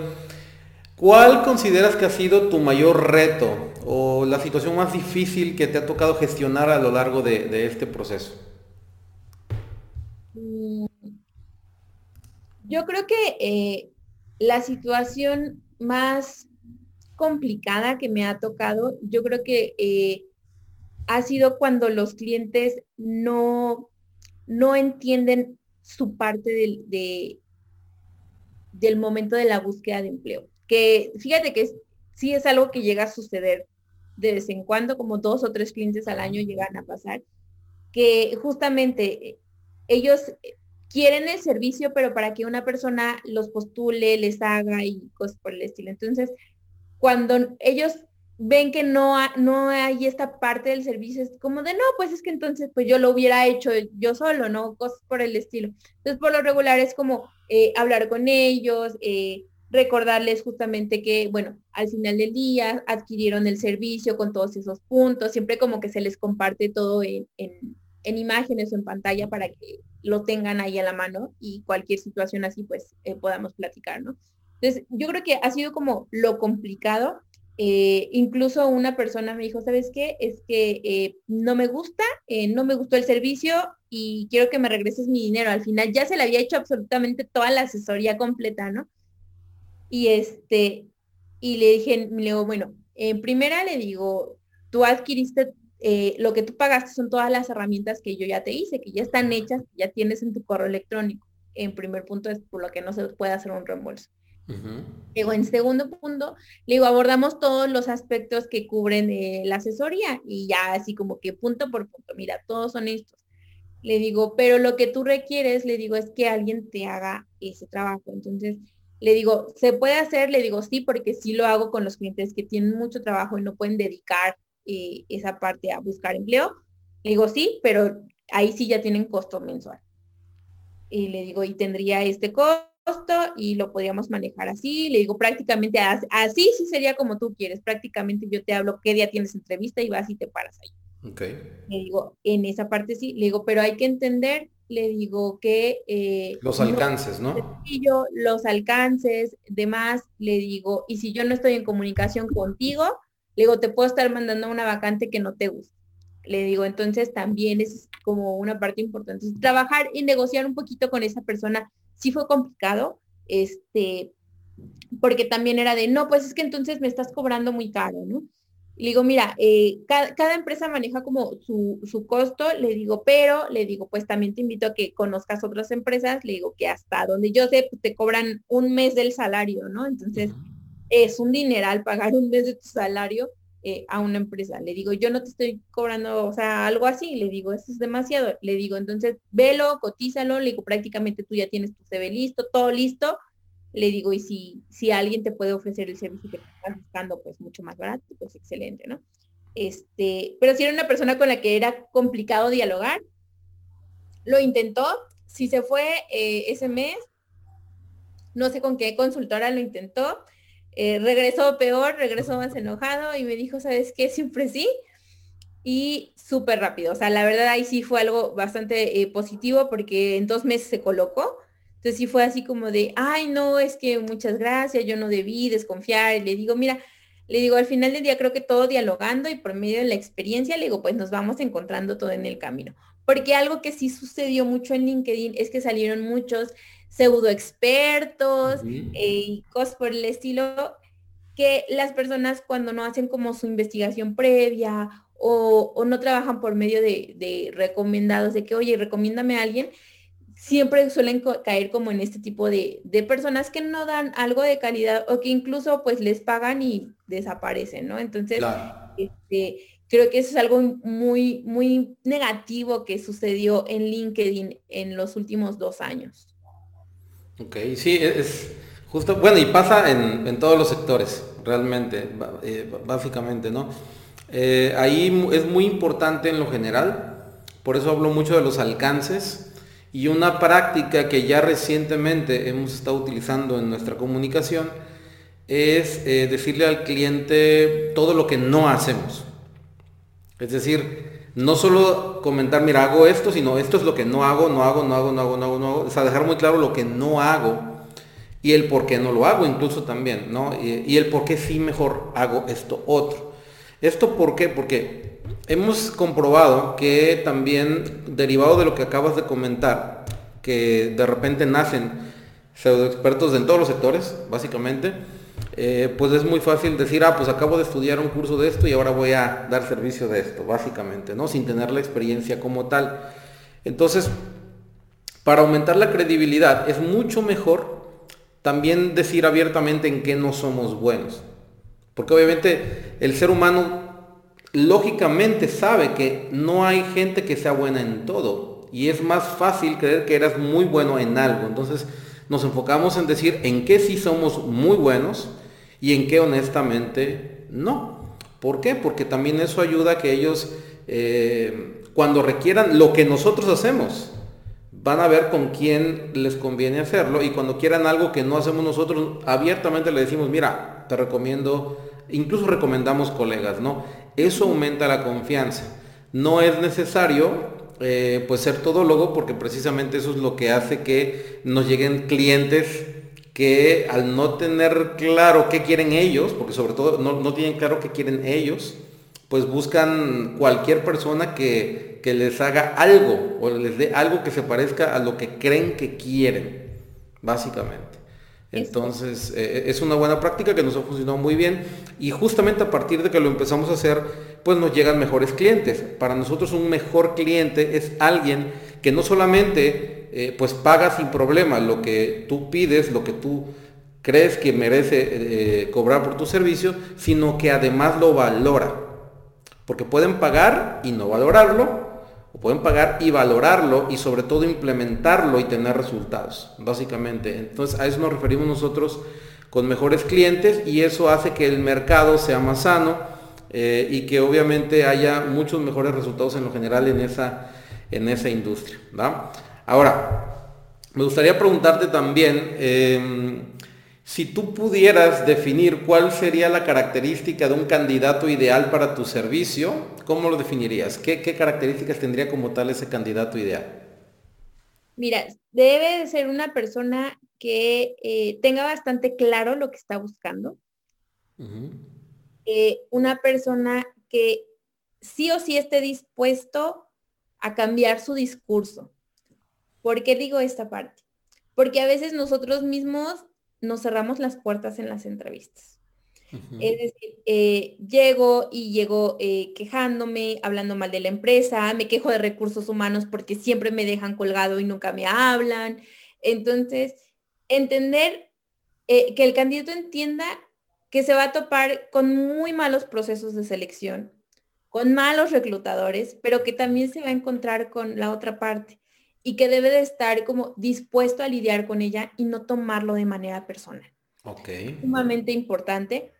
¿Cuál consideras que ha sido tu mayor reto o la situación más difícil que te ha tocado gestionar a lo largo de, este proceso? Mm, yo creo que eh, la situación más complicada que me ha tocado, yo creo que eh, ha sido cuando los clientes no, no entienden su parte del, del momento de la búsqueda de empleo. Que fíjate que sí es algo que llega a suceder de vez en cuando, como dos o tres clientes al año llegan a pasar, que justamente ellos quieren el servicio, pero para que una persona los postule, les haga y cosas por el estilo. Entonces, cuando ellos ven que no, no hay esta parte del servicio, es como de, no, pues es que entonces pues yo lo hubiera hecho yo solo, ¿no? Cosas por el estilo. Entonces, por lo regular es como eh, hablar con ellos, eh, recordarles justamente que, bueno, al final del día adquirieron el servicio con todos esos puntos, siempre como que se les comparte todo en, imágenes o en pantalla para que lo tengan ahí a la mano y cualquier situación así pues eh, podamos platicar, ¿no? Entonces, yo creo que ha sido como lo complicado, eh, incluso una persona me dijo, ¿sabes qué? Es que eh, no me gusta, eh, no me gustó el servicio y quiero que me regreses mi dinero. Al final ya se le había hecho absolutamente toda la asesoría completa, ¿no? Y este, y le dije, le digo, bueno, en primera le digo, tú adquiriste, lo que tú pagaste son todas las herramientas que yo ya te hice, que ya están hechas, ya tienes en tu correo electrónico. En primer punto es por lo que no se puede hacer un reembolso. Digo, en segundo punto, le digo, abordamos todos los aspectos que cubren eh, la asesoría y ya así como que punto por punto, mira, todos son estos. Le digo, pero lo que tú requieres, le digo, es que alguien te haga ese trabajo. Entonces, le digo, ¿se puede hacer? Le digo, sí, porque sí lo hago con los clientes que tienen mucho trabajo y no pueden dedicar eh, esa parte a buscar empleo. Le digo, sí, pero ahí sí ya tienen costo mensual. Y le digo, y tendría este costo y lo podríamos manejar así. Le digo prácticamente así, sí sería como tú quieres. Prácticamente yo te hablo qué día tienes entrevista y vas y te paras ahí. Le digo, en esa parte sí, le digo, pero hay que entender, le digo que... Eh, los alcances, ¿no? Yo, los alcances, demás, le digo, y si yo no estoy en comunicación contigo, le digo, te puedo estar mandando una vacante que no te gusta. Le digo, entonces también es como una parte importante. Trabajar y negociar un poquito con esa persona sí fue complicado, este, porque también era de, no, pues es que entonces me estás cobrando muy caro, ¿no? Le digo, mira, eh, cada, empresa maneja como su, su, costo, le digo, pero le digo, pues también te invito a que conozcas otras empresas, le digo que hasta donde yo sé, pues, te cobran un mes del salario, ¿no? Entonces, es un dineral pagar un mes de tu salario eh, a una empresa. Le digo, yo no te estoy cobrando, o sea, algo así, le digo, eso es demasiado. Le digo, entonces, velo, cotízalo, le digo, prácticamente tú ya tienes tu CV listo, todo listo. Le digo, y si, si alguien te puede ofrecer el servicio que estás buscando, pues mucho más barato, pues excelente, ¿no? Este, pero si era una persona con la que era complicado dialogar, lo intentó, si se fue eh, ese mes, no sé con qué consultora lo intentó, eh, regresó peor, regresó más enojado y me dijo, ¿sabes qué? Siempre sí. Y súper rápido. O sea, la verdad ahí sí fue algo bastante eh, positivo porque en dos meses se colocó. Entonces sí fue así como de, ay, no, es que muchas gracias, yo no debí desconfiar. Y le digo, mira, le digo, al final del día creo que todo dialogando y por medio de la experiencia, le digo, pues nos vamos encontrando todo en el camino. Porque algo que sí sucedió mucho en LinkedIn es que salieron muchos pseudo expertos eh, y cosas por el estilo, que las personas cuando no hacen como su investigación previa o, no trabajan por medio de, recomendados, de que, oye, recomiéndame a alguien, siempre suelen caer como en este tipo de, personas que no dan algo de calidad o que incluso pues les pagan y desaparecen, ¿no? Entonces, este, creo que eso es algo muy, muy negativo que sucedió en LinkedIn en los últimos dos años. Ok, sí, e-, es justo, bueno, y pasa en, todos los sectores, realmente, eh, básicamente, ¿no? Eh, ahí es muy importante en lo general, por eso hablo mucho de los alcances, y una práctica que ya recientemente hemos estado utilizando en nuestra comunicación es eh, decirle al cliente todo lo que no hacemos. Es decir, no solo comentar, mira, hago esto, sino esto es lo que no hago, no hago, no hago, no hago, no hago, no hago. O sea, dejar muy claro lo que no hago y el por qué no lo hago incluso también, ¿no? Y, el por qué sí mejor hago esto otro. ¿Esto por qué? Porque hemos comprobado que también, derivado de lo que acabas de comentar, que de repente nacen pseudo expertos en todos los sectores, básicamente, eh, pues es muy fácil decir, ah, pues acabo de estudiar un curso de esto y ahora voy a dar servicio de esto, básicamente, ¿no? Sin tener la experiencia como tal. Entonces, para aumentar la credibilidad es mucho mejor también decir abiertamente en qué no somos buenos. Porque obviamente el ser humano lógicamente sabe que no hay gente que sea buena en todo. Y es más fácil creer que eras muy bueno en algo. Entonces nos enfocamos en decir en qué sí somos muy buenos y en qué honestamente no. ¿Por qué? Porque también eso ayuda a que ellos, eh, cuando requieran lo que nosotros hacemos, van a ver con quién les conviene hacerlo y cuando quieran algo que no hacemos nosotros, abiertamente le decimos, mira, te recomiendo, incluso recomendamos colegas, ¿no? Eso aumenta la confianza. No es necesario eh, pues ser todólogo porque precisamente eso es lo que hace que nos lleguen clientes que al no tener claro qué quieren ellos, porque sobre todo no, tienen claro qué quieren ellos, pues buscan cualquier persona que, les haga algo o les dé algo que se parezca a lo que creen que quieren, básicamente. Entonces, eh, es una buena práctica que nos ha funcionado muy bien y justamente a partir de que lo empezamos a hacer, pues nos llegan mejores clientes. Para nosotros un mejor cliente es alguien que no solamente eh, pues paga sin problema lo que tú pides, lo que tú crees que merece eh, cobrar por tu servicio, sino que además lo valora. Porque pueden pagar y no valorarlo, o pueden pagar y valorarlo y sobre todo implementarlo y tener resultados, básicamente. Entonces a eso nos referimos nosotros con mejores clientes y eso hace que el mercado sea más sano eh, y que obviamente haya muchos mejores resultados en lo general en esa, en esa industria. Ahora, me gustaría preguntarte también, em, Si tú pudieras definir cuál sería la característica de un candidato ideal para tu servicio, ¿cómo lo definirías? ¿Qué, características tendría como tal ese candidato ideal? Mira, debe de ser una persona que eh, tenga bastante claro lo que está buscando. Eh, una persona que sí o sí esté dispuesto a cambiar su discurso. ¿Por qué digo esta parte? Porque a veces nosotros mismos nos cerramos las puertas en las entrevistas. Es decir, eh, llego y llego eh, quejándome, hablando mal de la empresa, me quejo de recursos humanos porque siempre me dejan colgado y nunca me hablan. Entonces, entender eh, que el candidato entienda que se va a topar con muy malos procesos de selección, con malos reclutadores, pero que también se va a encontrar con la otra parte y que debe de estar como dispuesto a lidiar con ella y no tomarlo de manera personal. Ok. Sumamente importante.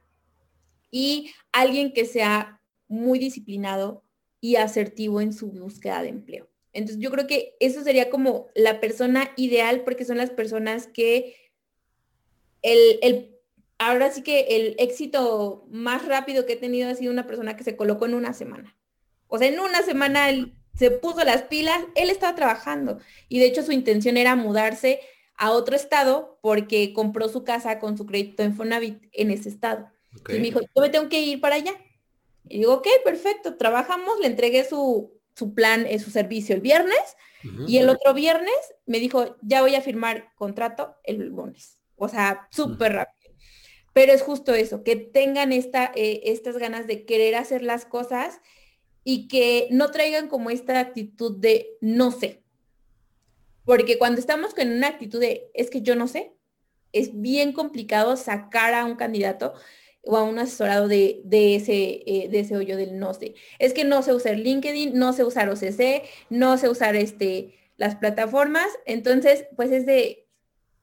Y alguien que sea muy disciplinado y asertivo en su búsqueda de empleo. Entonces yo creo que eso sería como la persona ideal porque son las personas que el, el, ahora sí que el éxito más rápido que he tenido ha sido una persona que se colocó en una semana. O sea, en una semana el se puso las pilas, él estaba trabajando y de hecho su intención era mudarse a otro estado porque compró su casa con su crédito en Fonavit en ese estado. Y me dijo, yo me tengo que ir para allá. Y digo, ok, perfecto, trabajamos, le entregué su, su plan, eh, su servicio el viernes y el otro viernes me dijo, ya voy a firmar contrato el lunes. O sea, súper rápido. Pero es justo eso, que tengan esta, eh, estas ganas de querer hacer las cosas y que no traigan como esta actitud de no sé. Porque cuando estamos con una actitud de es que yo no sé, es bien complicado sacar a un candidato o a un asesorado de, ese, eh, de ese hoyo del no sé. Es que no sé usar LinkedIn, no sé usar OCC, no sé usar este, las plataformas. Entonces, pues es de,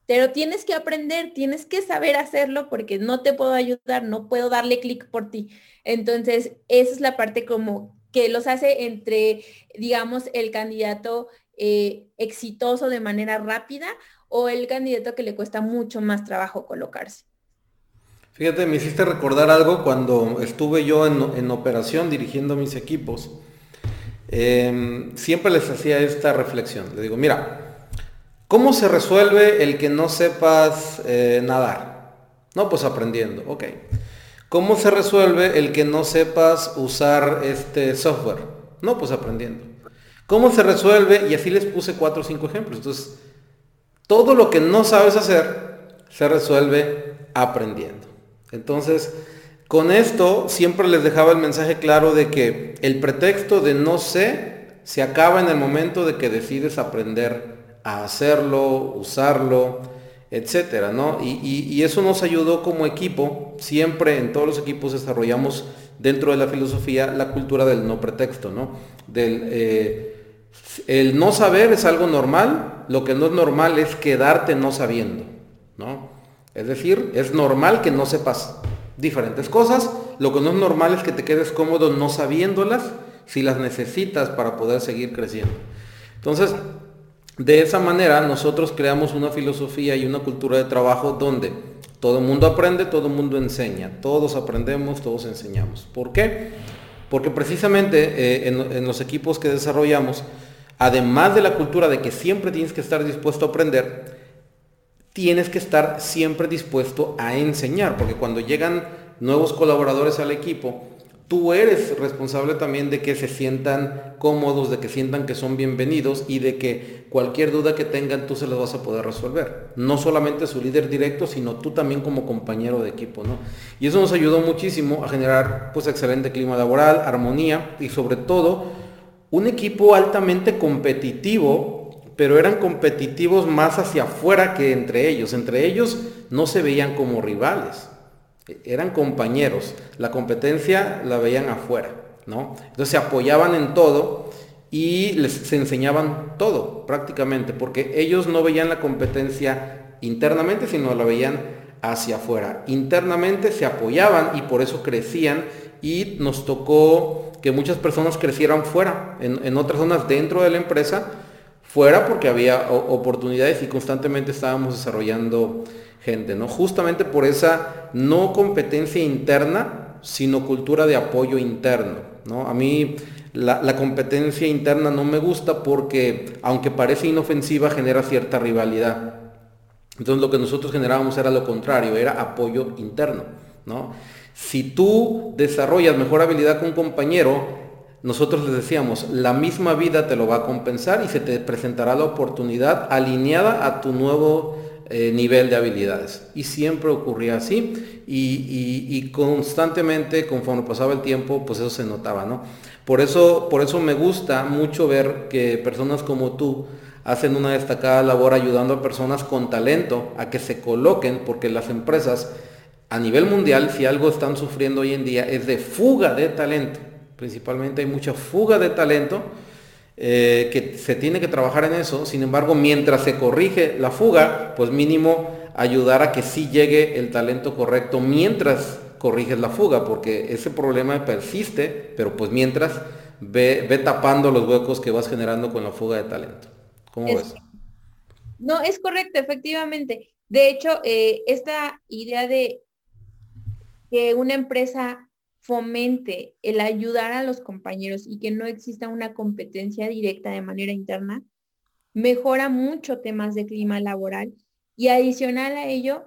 pero tienes que aprender, tienes que saber hacerlo porque no te puedo ayudar, no puedo darle clic por ti. Entonces, esa es la parte como que los hace entre, digamos, el candidato eh, exitoso de manera rápida o el candidato que le cuesta mucho más trabajo colocarse. Fíjate, me hiciste recordar algo cuando estuve yo en, operación dirigiendo mis equipos. Em, siempre les hacía esta reflexión. Le digo, mira, ¿cómo se resuelve el que no sepas eh, nadar? No, pues aprendiendo, ok. ¿Cómo se resuelve el que no sepas usar este software? No, pues aprendiendo. ¿Cómo se resuelve? Y así les puse cuatro o cinco ejemplos. Entonces, todo lo que no sabes hacer se resuelve aprendiendo. Entonces, con esto siempre les dejaba el mensaje claro de que el pretexto de no sé se acaba en el momento de que decides aprender a hacerlo, usarlo, etcétera, ¿no? Y, eso nos ayudó como equipo, siempre en todos los equipos desarrollamos dentro de la filosofía la cultura del no pretexto, ¿no? Del, eh, el no saber es algo normal, lo que no es normal es quedarte no sabiendo, ¿no? Es decir, es normal que no sepas diferentes cosas, lo que no es normal es que te quedes cómodo no sabiéndolas si las necesitas para poder seguir creciendo. Entonces, de esa manera nosotros creamos una filosofía y una cultura de trabajo donde todo el mundo aprende, todo el mundo enseña, todos aprendemos, todos enseñamos. ¿Por qué? Porque precisamente eh, en, los equipos que desarrollamos, además de la cultura de que siempre tienes que estar dispuesto a aprender, tienes que estar siempre dispuesto a enseñar, porque cuando llegan nuevos colaboradores al equipo, tú eres responsable también de que se sientan cómodos, de que sientan que son bienvenidos y de que cualquier duda que tengan tú se las vas a poder resolver. No solamente su líder directo, sino tú también como compañero de equipo, ¿no? Y eso nos ayudó muchísimo a generar pues excelente clima laboral, armonía y sobre todo un equipo altamente competitivo, pero eran competitivos más hacia afuera que entre ellos. Entre ellos no se veían como rivales eran compañeros, la competencia la veían afuera, ¿no? Entonces se apoyaban en todo y les se enseñaban todo prácticamente, porque ellos no veían la competencia internamente, sino la veían hacia afuera. Internamente se apoyaban y por eso crecían y nos tocó que muchas personas crecieran fuera, en, otras zonas dentro de la empresa, fuera porque había oportunidades y constantemente estábamos desarrollando gente, ¿no? Justamente por esa no competencia interna, sino cultura de apoyo interno, ¿no? A mí la, competencia interna no me gusta porque, aunque parece inofensiva, genera cierta rivalidad. Entonces lo que nosotros generábamos era lo contrario, era apoyo interno, ¿no? Si tú desarrollas mejor habilidad con un compañero, nosotros les decíamos, la misma vida te lo va a compensar y se te presentará la oportunidad alineada a tu nuevo eh, nivel de habilidades. Y siempre ocurría así y, constantemente, conforme pasaba el tiempo, pues eso se notaba, ¿no? Por eso, por eso me gusta mucho ver que personas como tú hacen una destacada labor ayudando a personas con talento a que se coloquen, porque las empresas a nivel mundial, si algo están sufriendo hoy en día, es de fuga de talento principalmente hay mucha fuga de talento, eh, que se tiene que trabajar en eso, sin embargo, mientras se corrige la fuga, pues mínimo ayudar a que sí llegue el talento correcto mientras corriges la fuga, porque ese problema persiste, pero pues mientras ve, tapando los huecos que vas generando con la fuga de talento. ¿Cómo ves? No, es correcto, efectivamente. De hecho, eh, esta idea de que una empresa fomente el ayudar a los compañeros y que no exista una competencia directa de manera interna, mejora mucho temas de clima laboral y adicional a ello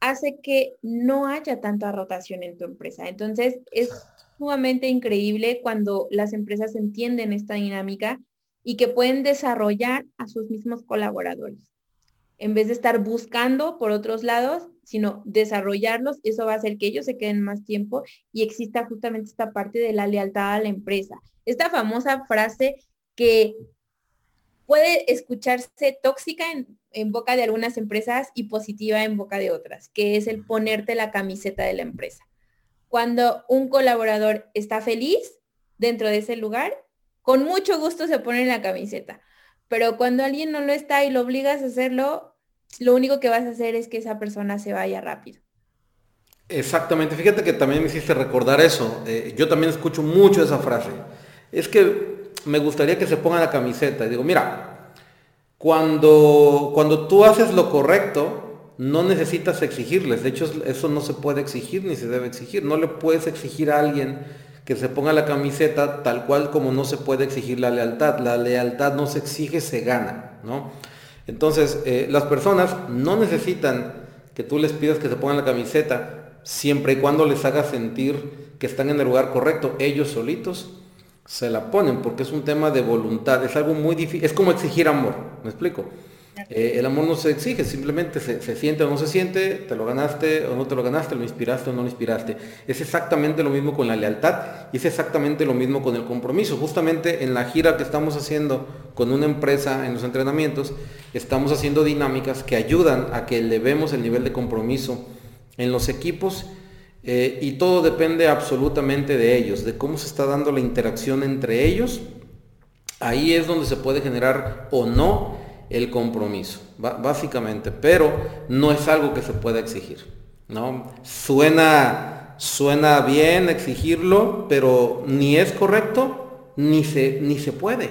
hace que no haya tanta rotación en tu empresa. Entonces es sumamente increíble cuando las empresas entienden esta dinámica y que pueden desarrollar a sus mismos colaboradores. En vez de estar buscando por otros lados, sino desarrollarlos, eso va a hacer que ellos se queden más tiempo y exista justamente esta parte de la lealtad a la empresa. Esta famosa frase que puede escucharse tóxica en, en, boca de algunas empresas y positiva en boca de otras, que es el ponerte la camiseta de la empresa. Cuando un colaborador está feliz dentro de ese lugar, con mucho gusto se pone la camiseta. Pero cuando alguien no lo está y lo obligas a hacerlo, lo único que vas a hacer es que esa persona se vaya rápido. Exactamente, fíjate que también me hiciste recordar eso. Eh, yo también escucho mucho esa frase. Es que me gustaría que se ponga la camiseta. Y digo, mira, cuando, cuando tú haces lo correcto, no necesitas exigirles. De hecho, eso no se puede exigir ni se debe exigir. No le puedes exigir a alguien que se ponga la camiseta tal cual como no se puede exigir la lealtad. La lealtad no se exige, se gana, ¿no? Entonces, eh, las personas no necesitan que tú les pidas que se pongan la camiseta siempre y cuando les haga sentir que están en el lugar correcto. Ellos solitos se la ponen porque es un tema de voluntad. Es algo muy difícil. Es como exigir amor. ¿Me explico? Eh, el amor no se exige, simplemente se, siente o no se siente, te lo ganaste o no te lo ganaste, lo inspiraste o no lo inspiraste. Es exactamente lo mismo con la lealtad y es exactamente lo mismo con el compromiso. Justamente en la gira que estamos haciendo con una empresa en los entrenamientos, estamos haciendo dinámicas que ayudan a que elevemos el nivel de compromiso en los equipos eh, y todo depende absolutamente de ellos, de cómo se está dando la interacción entre ellos. Ahí es donde se puede generar o no el compromiso, básicamente, pero no es algo que se pueda exigir, ¿no? Suena, suena bien exigirlo, pero ni es correcto, ni se, ni se puede.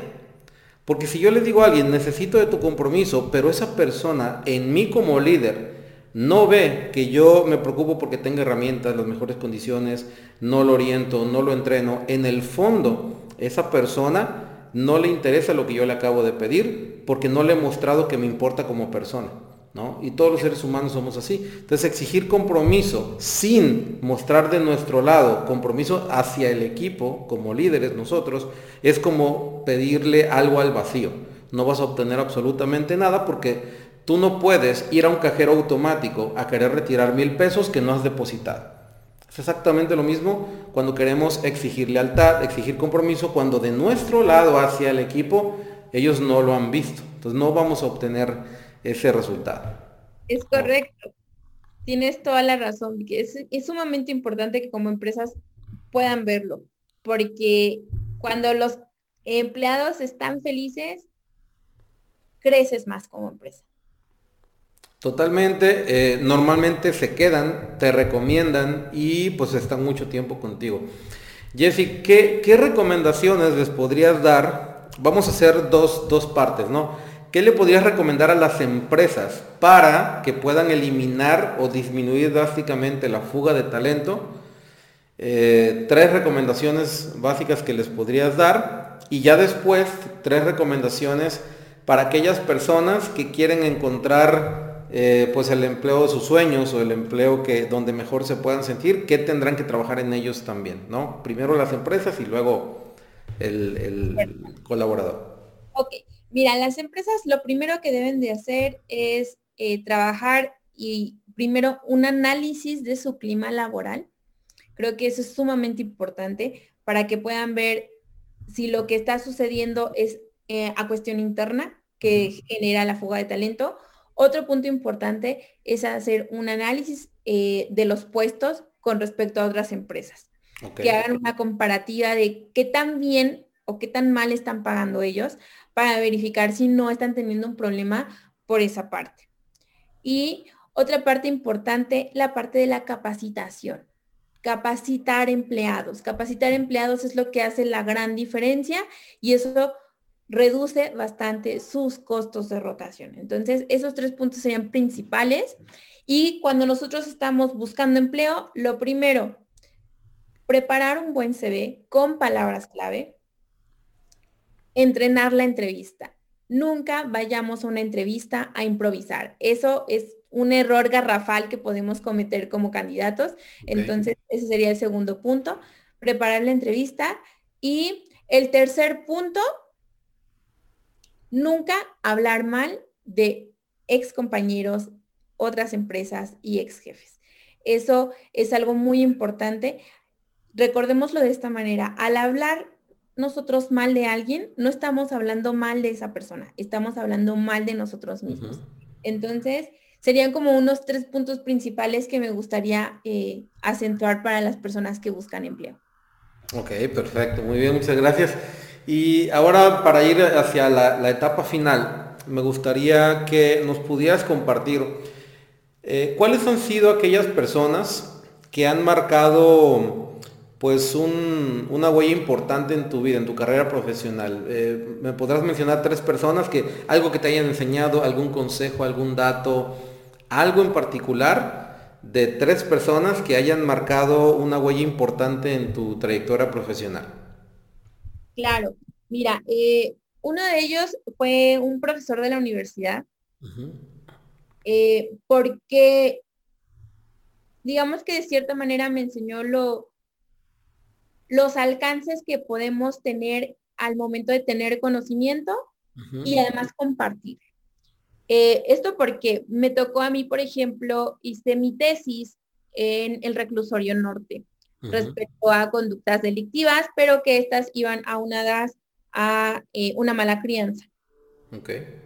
Porque si yo le digo a alguien, necesito de tu compromiso, pero esa persona en mí como líder no ve que yo me preocupo porque tenga herramientas, las mejores condiciones, no lo oriento, no lo entreno, en el fondo esa persona no le interesa lo que yo le acabo de pedir porque no le he mostrado que me importa como persona. ¿no? Y todos los seres humanos somos así. Entonces exigir compromiso sin mostrar de nuestro lado compromiso hacia el equipo, como líderes nosotros, es como pedirle algo al vacío. No vas a obtener absolutamente nada porque tú no puedes ir a un cajero automático a querer retirar mil pesos que no has depositado. Es exactamente lo mismo cuando queremos exigir lealtad, exigir compromiso, cuando de nuestro lado hacia el equipo ellos no lo han visto. Entonces no vamos a obtener ese resultado. Es correcto. Tienes toda la razón. Es, es sumamente importante que como empresas puedan verlo, porque cuando los empleados están felices, creces más como empresa. Totalmente, eh, normalmente se quedan, te recomiendan y pues están mucho tiempo contigo. Jessy, ¿qué, recomendaciones les podrías dar? Vamos a hacer dos, partes, ¿no? ¿qué le podrías recomendar a las empresas para que puedan eliminar o disminuir drásticamente la fuga de talento? Eh, tres recomendaciones básicas que les podrías dar y ya después tres recomendaciones para aquellas personas que quieren encontrar eh, pues el empleo de sus sueños o el empleo que donde mejor se puedan sentir, que tendrán que trabajar en ellos también, ¿no? Primero las empresas y luego el, colaborador. Ok, mira, las empresas lo primero que deben de hacer es eh, trabajar y primero un análisis de su clima laboral. Creo que eso es sumamente importante para que puedan ver si lo que está sucediendo es eh, a cuestión interna que genera la fuga de talento. Otro punto importante es hacer un análisis eh, de los puestos con respecto a otras empresas. Que hagan una comparativa de qué tan bien o qué tan mal están pagando ellos para verificar si no están teniendo un problema por esa parte. Y otra parte importante, la parte de la capacitación. Capacitar empleados. Capacitar empleados es lo que hace la gran diferencia y eso reduce bastante sus costos de rotación. Entonces, esos tres puntos serían principales. Y cuando nosotros estamos buscando empleo, lo primero, preparar un buen CV con palabras clave, entrenar la entrevista. Nunca vayamos a una entrevista a improvisar. Eso es un error garrafal que podemos cometer como candidatos. Entonces, ese sería el segundo punto, preparar la entrevista. Y el tercer punto Nunca hablar mal de ex compañeros, otras empresas y ex jefes. Eso es algo muy importante. Recordémoslo de esta manera. Al hablar nosotros mal de alguien, no estamos hablando mal de esa persona, estamos hablando mal de nosotros mismos. Entonces, serían como unos tres puntos principales que me gustaría eh, acentuar para las personas que buscan empleo. Ok, perfecto. Muy bien, muchas gracias. Y ahora para ir hacia la, etapa final, me gustaría que nos pudieras compartir eh, cuáles han sido aquellas personas que han marcado pues una huella importante en tu vida, en tu carrera profesional. Eh, ¿Me podrás mencionar tres personas que algo que te hayan enseñado, algún consejo, algún dato, algo en particular de tres personas que hayan marcado una huella importante en tu trayectoria profesional? Claro, mira, eh, uno de ellos fue un profesor de la universidad, eh, porque digamos que de cierta manera me enseñó lo, los alcances que podemos tener al momento de tener conocimiento y además compartir. Eh, esto porque me tocó a mí, por ejemplo, hice mi tesis en el reclusorio norte respecto a conductas delictivas, pero que estas iban aunadas a eh, una mala crianza.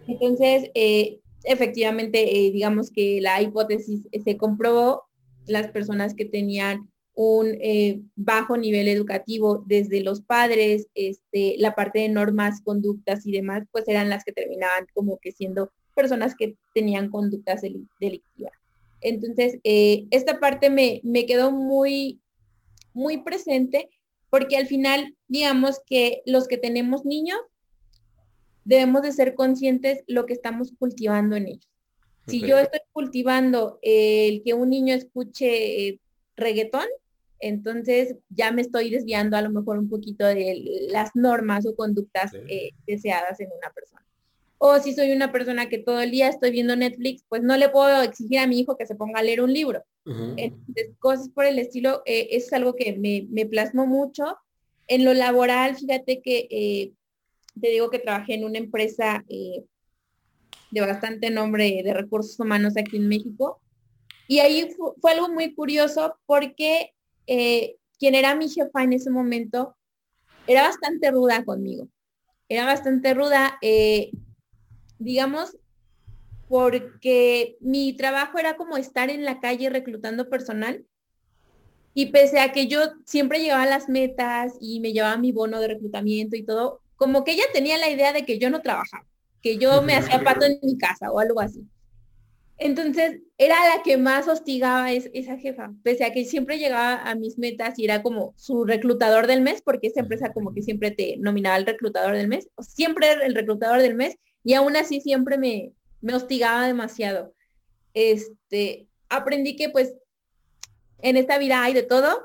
Entonces, eh, efectivamente, eh, digamos que la hipótesis se comprobó, las personas que tenían un bajo nivel educativo desde los padres, este, la parte de normas, conductas y demás, pues eran las que terminaban como que siendo personas que tenían conductas delictivas. Entonces, esta parte me, me quedó muy, muy presente porque al final, digamos que los que tenemos niños, debemos de ser conscientes lo que estamos cultivando en ellos. Si yo estoy cultivando el que un niño escuche eh, reggaetón, entonces ya me estoy desviando a lo mejor un poquito de las normas o conductas eh, deseadas en una persona. O si soy una persona que todo el día estoy viendo Netflix, pues no le puedo exigir a mi hijo que se ponga a leer un libro. Entonces, cosas por el estilo, eh, es algo que me, me plasmó mucho. En lo laboral, fíjate que eh, te digo que trabajé en una empresa eh, de bastante nombre de recursos humanos aquí en México. Y ahí fue algo muy curioso porque quien era mi jefa en ese momento era bastante ruda conmigo. Era bastante ruda digamos, porque mi trabajo era como estar en la calle reclutando personal. Y pese a que yo siempre llevaba las metas y me llevaba mi bono de reclutamiento y todo, como que ella tenía la idea de que yo no trabajaba, que yo me hacía pato en mi casa o algo así. Entonces, era la que más hostigaba es, esa jefa, pese a que siempre llegaba a mis metas y era como su reclutador del mes, porque esa empresa como que siempre te nominaba el reclutador del mes, o siempre el reclutador del mes, y aún así siempre me, me hostigaba demasiado. Este, aprendí que pues en esta vida hay de todo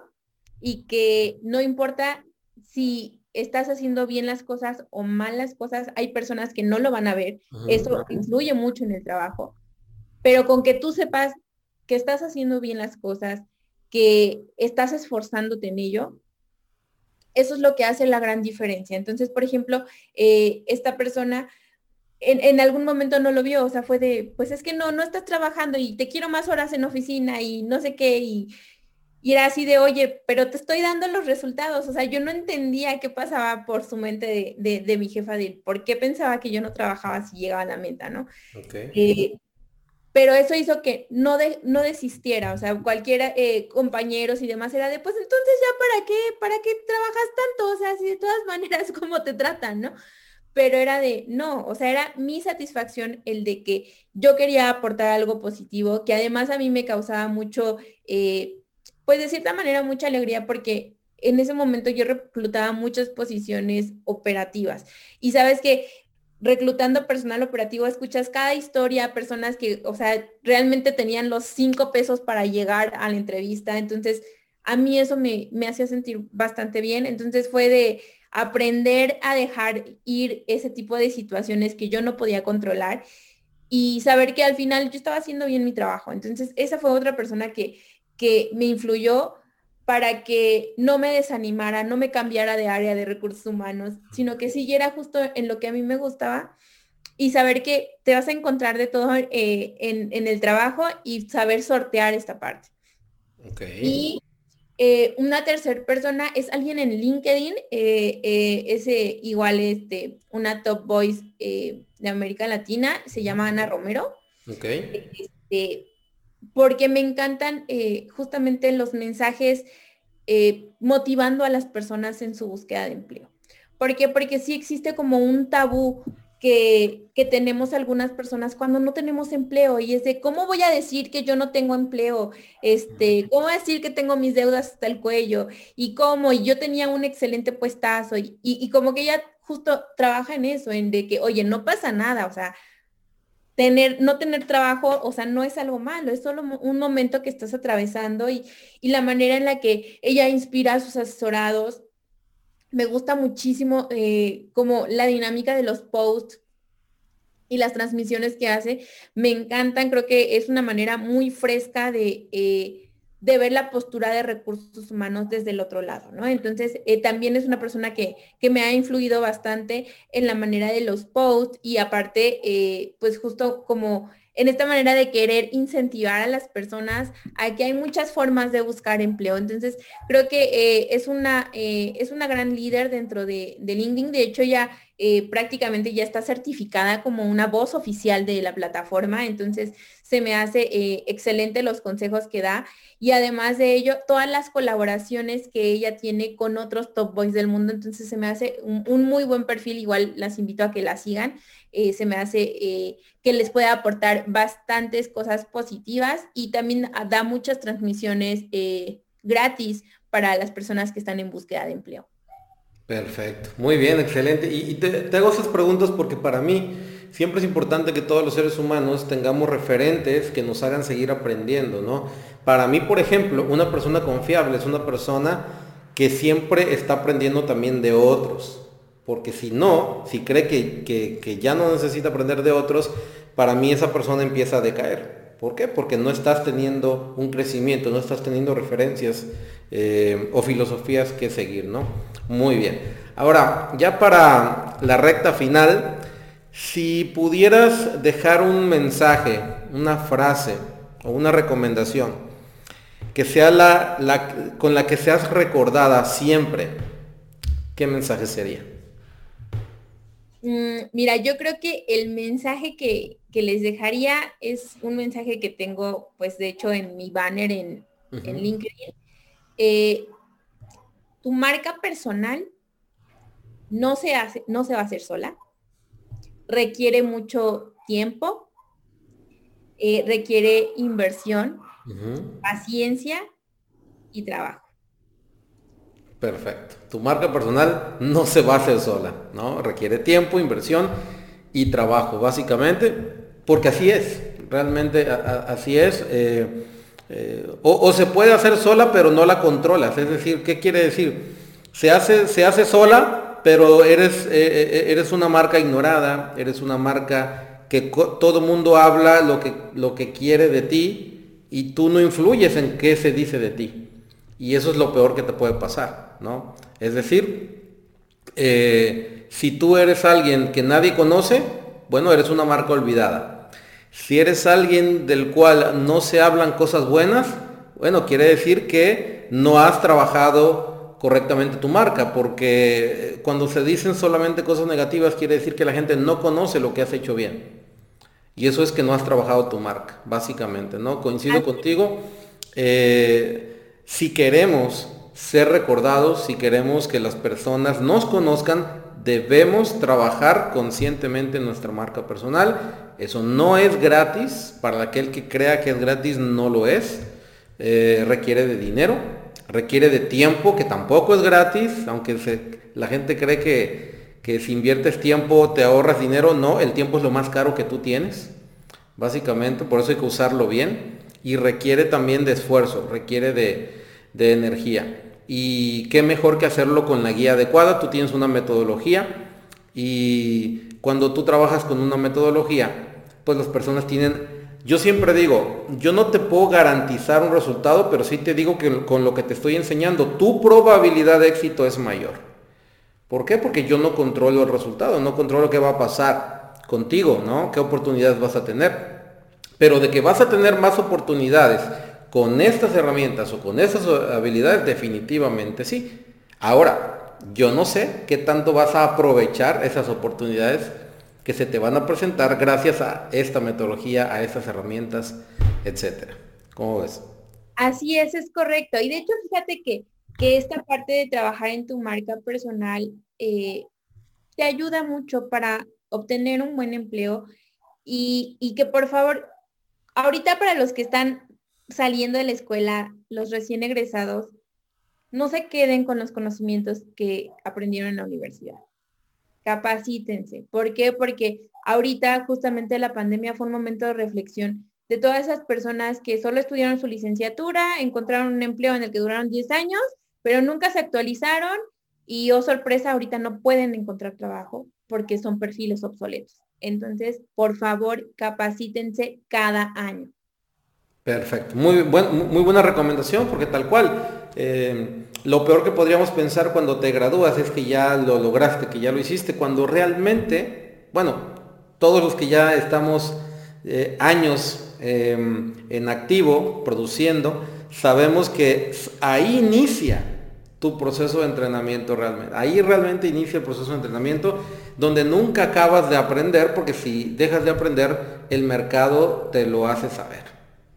y que no importa si estás haciendo bien las cosas o mal las cosas, hay personas que no lo van a ver. Eso influye mucho en el trabajo. Pero con que tú sepas que estás haciendo bien las cosas, que estás esforzándote en ello, eso es lo que hace la gran diferencia. Entonces, por ejemplo, eh, esta persona en, algún momento no lo vio, o sea, fue de, pues es que no, no estás trabajando y te quiero más horas en oficina y no sé qué, y, y era así de, oye, pero te estoy dando los resultados. O sea, yo no entendía qué pasaba por su mente de, mi jefa, de por qué pensaba que yo no trabajaba si llegaba a la meta, ¿no? Eh, pero eso hizo que no, de, no desistiera, o sea, cualquiera, eh, compañeros y demás, era de, pues entonces ya para qué, para qué trabajas tanto, o sea, si de todas maneras cómo te tratan, ¿no? Pero era de, no, o sea, era mi satisfacción el de que yo quería aportar algo positivo, que además a mí me causaba mucho, eh, pues de cierta manera, mucha alegría porque en ese momento yo reclutaba muchas posiciones operativas. Y sabes que reclutando personal operativo, escuchas cada historia, personas que, o sea, realmente tenían los cinco pesos para llegar a la entrevista. Entonces, a mí eso me, me hacía sentir bastante bien. Entonces fue de aprender a dejar ir ese tipo de situaciones que yo no podía controlar y saber que al final yo estaba haciendo bien mi trabajo. Entonces, esa fue otra persona que, que me influyó para que no me desanimara, no me cambiara de área de recursos humanos, sino que siguiera justo en lo que a mí me gustaba y saber que te vas a encontrar de todo eh, en, el trabajo y saber sortear esta parte. Y eh, una tercera persona es alguien en LinkedIn, eh, ese igual este, una top voice de América Latina, se llama Ana Romero. Este, porque me encantan eh, justamente los mensajes eh, motivando a las personas en su búsqueda de empleo. ¿Por qué? Porque sí existe como un tabú que, que, tenemos algunas personas cuando no tenemos empleo y es de cómo voy a decir que yo no tengo empleo, este, cómo decir que tengo mis deudas hasta el cuello y cómo, y yo tenía un excelente puestazo y, y, y como que ella justo trabaja en eso, en de que, oye, no pasa nada, o sea, tener, no tener trabajo, o sea, no es algo malo, es solo un momento que estás atravesando y, la manera en la que ella inspira a sus asesorados. Me gusta muchísimo eh, como la dinámica de los posts y las transmisiones que hace. Me encantan, creo que es una manera muy fresca de... Eh, de ver la postura de recursos humanos desde el otro lado, ¿no? Entonces, eh, también es una persona que, que, me ha influido bastante en la manera de los posts y aparte, pues justo como en esta manera de querer incentivar a las personas a que hay muchas formas de buscar empleo. Entonces, creo que eh, es, una, es una gran líder dentro de, de LinkedIn. De hecho, ya prácticamente ya está certificada como una voz oficial de la plataforma. Entonces, se me hace excelente los consejos que da y además de ello, todas las colaboraciones que ella tiene con otros top boys del mundo, entonces se me hace un, muy buen perfil, igual las invito a que la sigan, eh, se me hace eh, que les pueda aportar bastantes cosas positivas y también da muchas transmisiones eh, gratis para las personas que están en búsqueda de empleo. Perfecto, muy bien, excelente. Y, te, te hago esas preguntas porque para mí siempre es importante que todos los seres humanos tengamos referentes que nos hagan seguir aprendiendo, ¿no? Para mí, por ejemplo, una persona confiable es una persona que siempre está aprendiendo también de otros. Porque si no, si cree que, ya no necesita aprender de otros, para mí esa persona empieza a decaer. ¿Por qué? Porque no estás teniendo un crecimiento, no estás teniendo referencias eh, o filosofías que seguir, ¿no? Muy bien. Ahora, ya para la recta final, si pudieras dejar un mensaje, una frase o una recomendación que sea la, con la que seas recordada siempre, ¿qué mensaje sería? Mm, mira, yo creo que el mensaje que, les dejaría es un mensaje que tengo, pues de hecho en mi banner en, LinkedIn. Eh, tu marca personal no se, hace, no se va a hacer sola requiere mucho tiempo, eh, requiere inversión, paciencia y trabajo. Perfecto. Tu marca personal no se va a hacer sola, ¿no? Requiere tiempo, inversión y trabajo, básicamente, porque así es, realmente así es. Eh, eh, o, se puede hacer sola, pero no la controlas. Es decir, ¿qué quiere decir? Se hace, se hace sola, pero eres, eh, eres una marca ignorada, eres una marca que todo mundo habla lo que, lo que quiere de ti y tú no influyes en qué se dice de ti. Y eso es lo peor que te puede pasar, ¿no? Es decir, si tú eres alguien que nadie conoce, bueno, eres una marca olvidada. Si eres alguien del cual no se hablan cosas buenas, bueno, quiere decir que no has trabajado correctamente tu marca, porque cuando se dicen solamente cosas negativas quiere decir que la gente no conoce lo que has hecho bien. Y eso es que no has trabajado tu marca, básicamente, ¿no? Coincido contigo. Eh, si queremos ser recordados, si queremos que las personas nos conozcan, debemos trabajar conscientemente en nuestra marca personal. Eso no es gratis, para aquel que crea que es gratis no lo es. Eh, requiere de dinero, requiere de tiempo, que tampoco es gratis, aunque la gente cree que, que si inviertes tiempo te ahorras dinero, no, el tiempo es lo más caro que tú tienes, básicamente, por eso hay que usarlo bien. Y requiere también de esfuerzo, requiere de, de energía. Y qué mejor que hacerlo con la guía adecuada. Tú tienes una metodología y cuando tú trabajas con una metodología, pues las personas tienen, yo siempre digo, yo no te puedo garantizar un resultado, pero sí te digo que con lo que te estoy enseñando, tu probabilidad de éxito es mayor. ¿Por qué? Porque yo no controlo el resultado, no controlo qué va a pasar contigo, ¿no? ¿Qué oportunidades vas a tener? Pero de que vas a tener más oportunidades con estas herramientas o con estas habilidades, definitivamente sí. Ahora, yo no sé qué tanto vas a aprovechar esas oportunidades que se te van a presentar gracias a esta metodología, a estas herramientas, etcétera. ¿Cómo ves? Así es, es correcto. Y de hecho, fíjate que, que esta parte de trabajar en tu marca personal eh, te ayuda mucho para obtener un buen empleo y, y que por favor, ahorita para los que están saliendo de la escuela, los recién egresados, no se queden con los conocimientos que aprendieron en la universidad. Capacítense. ¿Por qué? Porque ahorita justamente la pandemia fue un momento de reflexión de todas esas personas que solo estudiaron su licenciatura, encontraron un empleo en el que duraron 10 años, pero nunca se actualizaron y, oh sorpresa, ahorita no pueden encontrar trabajo porque son perfiles obsoletos. Entonces, por favor, capacítense cada año. Perfecto, muy, buena recomendación porque tal cual, eh, lo peor que podríamos pensar cuando te gradúas es que ya lo lograste, que ya lo hiciste, cuando realmente, bueno, todos los que ya estamos eh, años em, en activo, produciendo, sabemos que ahí inicia tu proceso de entrenamiento realmente. Ahí realmente inicia el proceso de entrenamiento donde nunca acabas de aprender porque si dejas de aprender, el mercado te lo hace saber.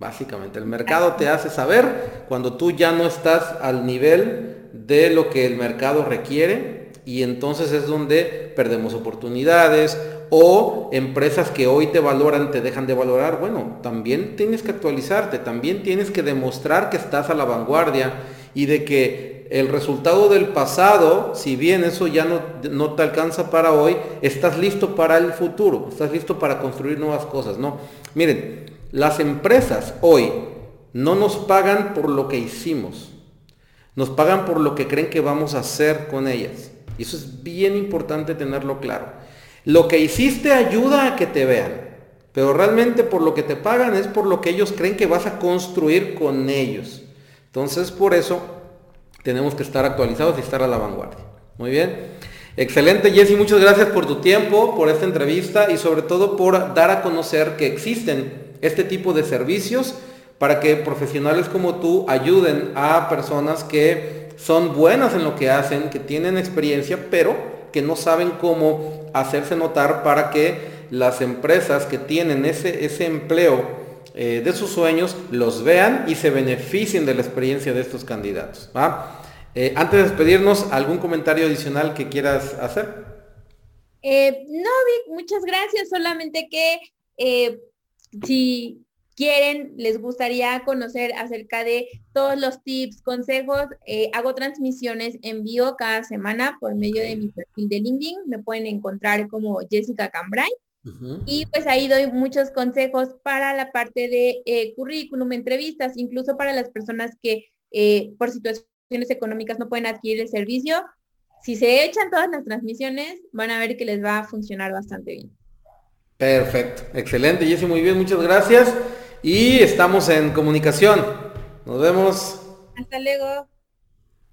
Básicamente, el mercado te hace saber cuando tú ya no estás al nivel de lo que el mercado requiere y entonces es donde perdemos oportunidades o empresas que hoy te valoran te dejan de valorar. Bueno, también tienes que actualizarte, también tienes que demostrar que estás a la vanguardia y de que el resultado del pasado, si bien eso ya no, no te alcanza para hoy, estás listo para el futuro, estás listo para construir nuevas cosas, ¿no? Miren, las empresas hoy no nos pagan por lo que hicimos, nos pagan por lo que creen que vamos a hacer con ellas. Y eso es bien importante tenerlo claro. Lo que hiciste ayuda a que te vean, pero realmente por lo que te pagan es por lo que ellos creen que vas a construir con ellos. Entonces por eso tenemos que estar actualizados y estar a la vanguardia. Muy bien. Excelente Jesse, muchas gracias por tu tiempo, por esta entrevista y sobre todo por dar a conocer que existen este tipo de servicios para que profesionales como tú ayuden a personas que son buenas en lo que hacen, que tienen experiencia, pero que no saben cómo hacerse notar para que las empresas que tienen ese, ese empleo eh, de sus sueños los vean y se beneficien de la experiencia de estos candidatos. Eh, antes de despedirnos, ¿algún comentario adicional que quieras hacer? Eh, no, Vic, muchas gracias. Solamente que si quieren, les gustaría conocer acerca de todos los tips, consejos, eh, hago transmisiones en vivo cada semana por medio de mi perfil de LinkedIn. Me pueden encontrar como Jessica Cambrai. Y pues ahí doy muchos consejos para la parte de eh, currículum, entrevistas, incluso para las personas que eh, por situaciones económicas no pueden adquirir el servicio. Si se echan todas las transmisiones, van a ver que les va a funcionar bastante bien. Perfecto, excelente, Jessy, muy bien, muchas gracias. Y estamos en comunicación. Nos vemos. Hasta luego.